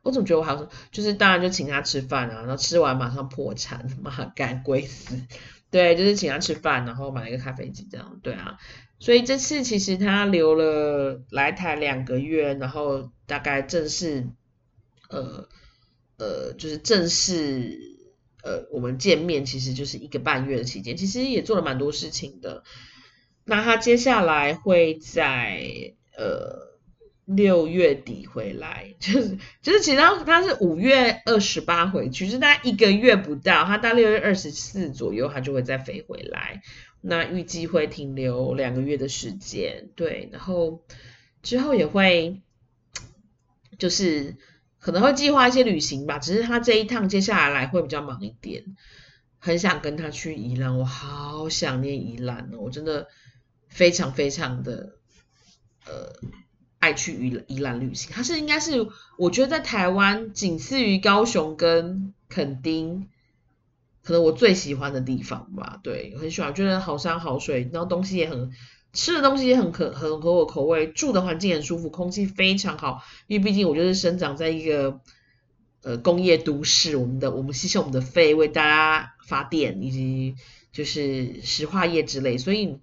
我怎么觉得我还有什么，就是当然就请他吃饭啊，然后吃完马上破产，妈干鬼死，对，就是请他吃饭，然后买了一个咖啡机这样，对啊，所以这次其实他留了来台两个月，然后大概正式，呃呃，就是正式。呃，我们见面其实就是一个半月的期间，其实也做了蛮多事情的。那他接下来会在呃六月底回来，就是就是其实他他是五月二十八回去，就是大概一个月不到，他到六月二十四左右他就会再飞回来。那预计会停留两个月的时间，对，然后之后也会就是。可能会计划一些旅行吧，只是他这一趟接下来来会比较忙一点，很想跟他去宜兰，我好想念宜兰哦，我真的非常非常的呃爱去宜宜兰旅行，它是应该是我觉得在台湾仅次于高雄跟垦丁，可能我最喜欢的地方吧，对，很喜欢，觉得好山好水，然后东西也很。吃的东西也很可很合我口味，住的环境很舒服，空气非常好。因为毕竟我就是生长在一个呃工业都市，我们的我们吸收我们的肺为大家发电，以及就是石化业之类，所以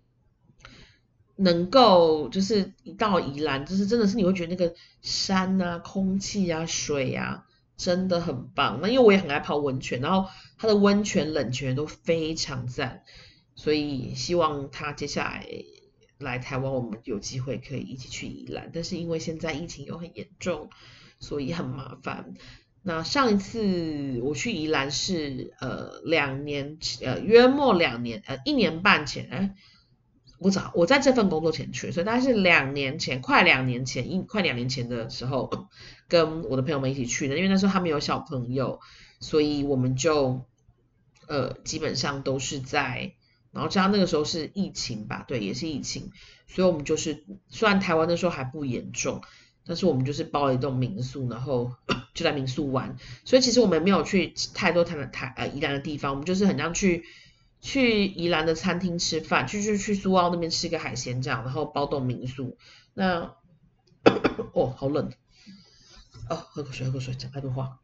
能够就是一到宜兰，就是真的是你会觉得那个山啊、空气啊、水啊真的很棒。那因为我也很爱泡温泉，然后它的温泉、冷泉都非常赞，所以希望他接下来。来台湾，我们有机会可以一起去宜兰，但是因为现在疫情又很严重，所以很麻烦。那上一次我去宜兰是呃两年呃约莫两年呃一年半前，哎，我早我在这份工作前去，所以大概是两年前，快两年前一快两年前的时候，跟我的朋友们一起去的，因为那时候他们有小朋友，所以我们就呃基本上都是在。然后加上那个时候是疫情吧，对，也是疫情，所以我们就是虽然台湾那时候还不严重，但是我们就是包了一栋民宿，然后 就在民宿玩。所以其实我们没有去太多台的台呃宜兰的地方，我们就是很像去去宜兰的餐厅吃饭，去去去苏澳那边吃个海鲜这样，然后包栋民宿。那哦，好冷哦，喝口水，喝口水，讲太多话。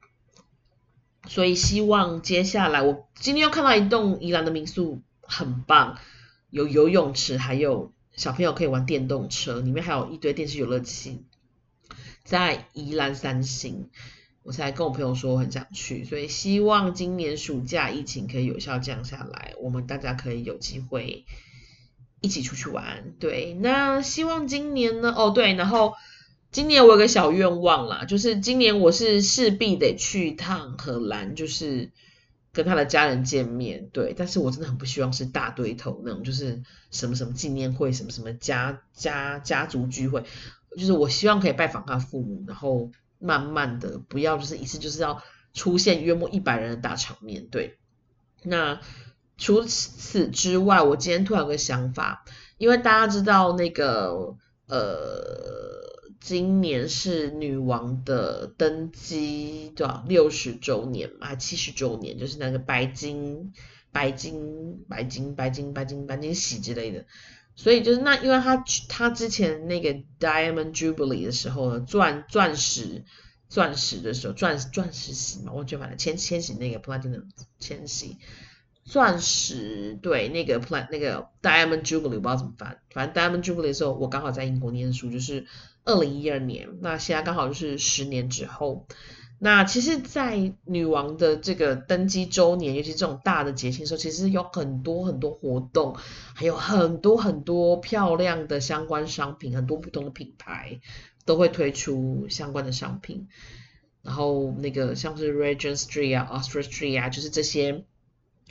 所以希望接下来我今天又看到一栋宜兰的民宿。很棒，有游泳池，还有小朋友可以玩电动车，里面还有一堆电视游乐器，在宜兰三星，我才跟我朋友说我很想去，所以希望今年暑假疫情可以有效降下来，我们大家可以有机会一起出去玩。对，那希望今年呢？哦，对，然后今年我有个小愿望啦，就是今年我是势必得去一趟荷兰，就是。跟他的家人见面，对，但是我真的很不希望是大堆头那种，就是什么什么纪念会，什么什么家家家族聚会，就是我希望可以拜访他父母，然后慢慢的不要就是一次就是要出现约莫一百人的大场面，对。那除此之外，我今天突然有个想法，因为大家知道那个呃。今年是女王的登基多少六十周年嘛，七十周年，就是那个白金、白金、白金、白金、白金、白金喜之类的。所以就是那，因为他他之前那个 Diamond Jubilee 的时候呢，钻钻石钻石的时候，钻钻石喜嘛，我就把它千千禧那个 Platinum 千禧钻石对那个 Plat 那个 Diamond Jubilee 不知道怎么翻，反正 Diamond Jubilee 的时候，我刚好在英国念书，就是。二零一二年，那现在刚好就是十年之后。那其实，在女王的这个登基周年，尤其这种大的节庆时候，其实有很多很多活动，还有很多很多漂亮的相关商品，很多不同的品牌都会推出相关的商品。然后那个像是 Regent Street 啊、Oxford Street 啊，就是这些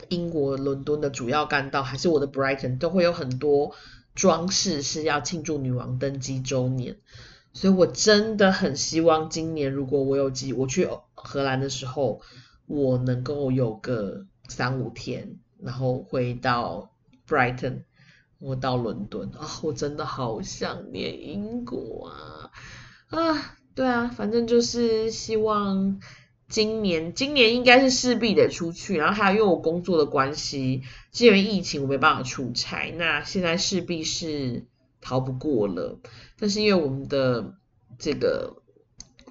英国伦敦的主要干道，还是我的 Brighton，都会有很多装饰是要庆祝女王登基周年。所以我真的很希望今年如果我有机我去荷兰的时候，我能够有个三五天，然后回到 Brighton，我到伦敦啊，我真的好想念英国啊啊，对啊，反正就是希望今年今年应该是势必得出去，然后还有因为我工作的关系，因为疫情我没办法出差，那现在势必是。逃不过了，但是因为我们的这个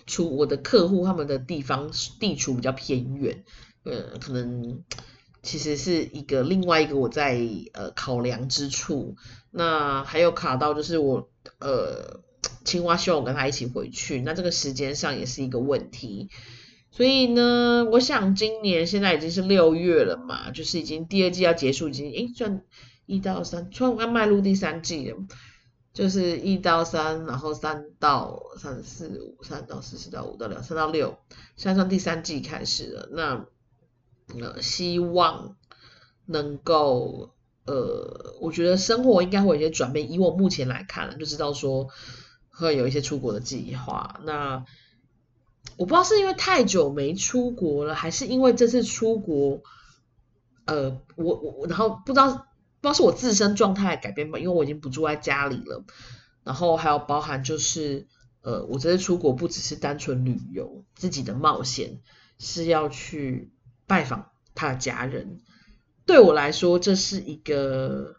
出我的客户他们的地方地处比较偏远，呃，可能其实是一个另外一个我在呃考量之处。那还有卡到就是我呃青蛙希望我跟他一起回去，那这个时间上也是一个问题。所以呢，我想今年现在已经是六月了嘛，就是已经第二季要结束，已经诶算一到三，算刚迈入第三季了。就是一到三，然后三到三四五，三到四四到五到六，三到六，现在算第三季开始了。那呃，希望能够呃，我觉得生活应该会有一些转变。以我目前来看，就知道说会有一些出国的计划。那我不知道是因为太久没出国了，还是因为这次出国，呃，我我然后不知道。不知道是我自身状态改变吧，因为我已经不住在家里了，然后还有包含就是，呃，我这次出国不只是单纯旅游，自己的冒险是要去拜访他的家人，对我来说这是一个，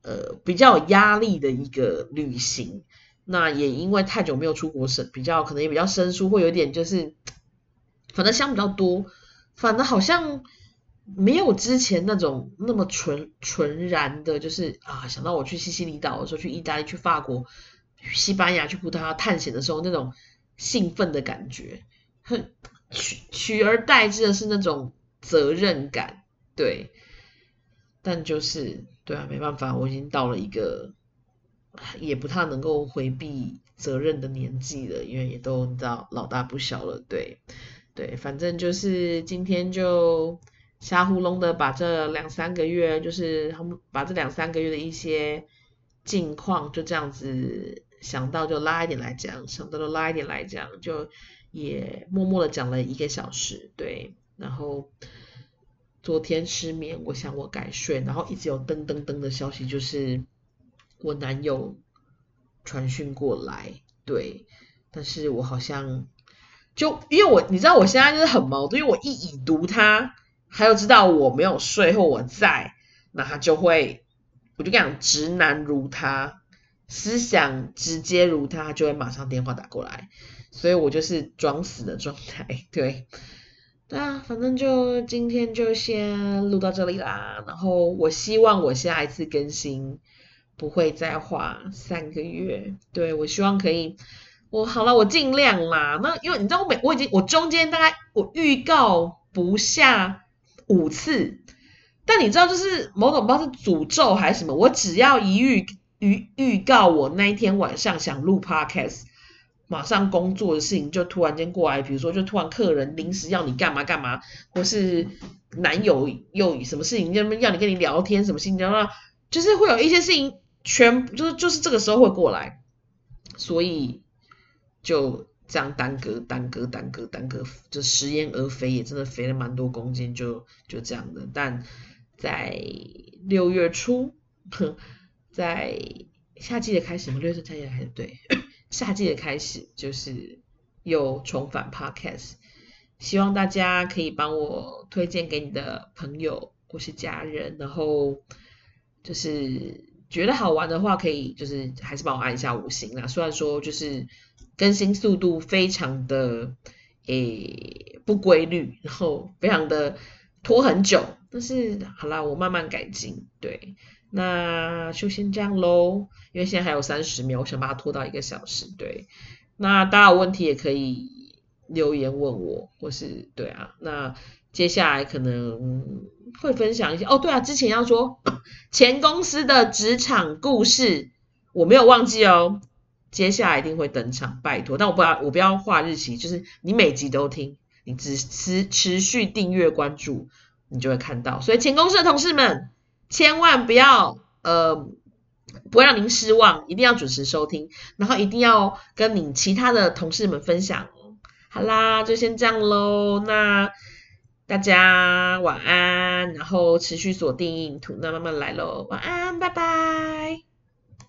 呃，比较有压力的一个旅行。那也因为太久没有出国，是比较可能也比较生疏，会有点就是，反正想比较多，反正好像。没有之前那种那么纯纯然的，就是啊，想到我去西西里岛的时候，去意大利、去法国、西班牙、去葡萄牙探险的时候那种兴奋的感觉，取取而代之的是那种责任感，对。但就是对啊，没办法，我已经到了一个也不太能够回避责任的年纪了，因为也都知道老大不小了，对对，反正就是今天就。瞎糊弄的把这两三个月，就是他们把这两三个月的一些近况就这样子想到就拉一点来讲，想到就拉一点来讲，就也默默的讲了一个小时，对。然后昨天失眠，我想我该睡，然后一直有噔噔噔的消息，就是我男友传讯过来，对。但是我好像就因为我你知道我现在就是很矛盾，因为我一已读他。还有知道我没有睡或我在，那他就会，我就讲直男如他，思想直接如他，就会马上电话打过来，所以我就是装死的状态，对，对啊，反正就今天就先录到这里啦，然后我希望我下一次更新不会再花三个月，对我希望可以，我好了，我尽量啦，那因为你知道我每我已经我中间大概我预告不下。五次，但你知道，就是某种不知道是诅咒还是什么，我只要一预预预告我那一天晚上想录 podcast，马上工作的事情就突然间过来，比如说就突然客人临时要你干嘛干嘛，或是男友又什么事情要么要你跟你聊天什么事情，然后就是会有一些事情全就是就是这个时候会过来，所以就。这样耽搁耽搁耽搁耽搁，就食言而肥，也真的肥了蛮多公斤，就就这样的。但在六月初，在夏季的开始，六月初夏季的开始，对，夏季的开始就是又重返 Podcast，希望大家可以帮我推荐给你的朋友或是家人，然后就是觉得好玩的话，可以就是还是帮我按一下五星啦。虽然说就是。更新速度非常的诶不规律，然后非常的拖很久，但是好啦，我慢慢改进。对，那就先这样喽，因为现在还有三十秒，我想把它拖到一个小时。对，那大家有问题也可以留言问我，或是对啊，那接下来可能会分享一些哦，对啊，之前要说 前公司的职场故事，我没有忘记哦，接下来一定会登场，拜托，但我不要我不要画日期，就是你每集都听，你只持持续订阅关注，你就会看到，所以前公司的同事们千万不要呃。不会让您失望，一定要准时收听，然后一定要跟你其他的同事们分享。好啦，就先这样喽。那大家晚安，然后持续锁定图，那慢慢来喽。晚安，拜拜。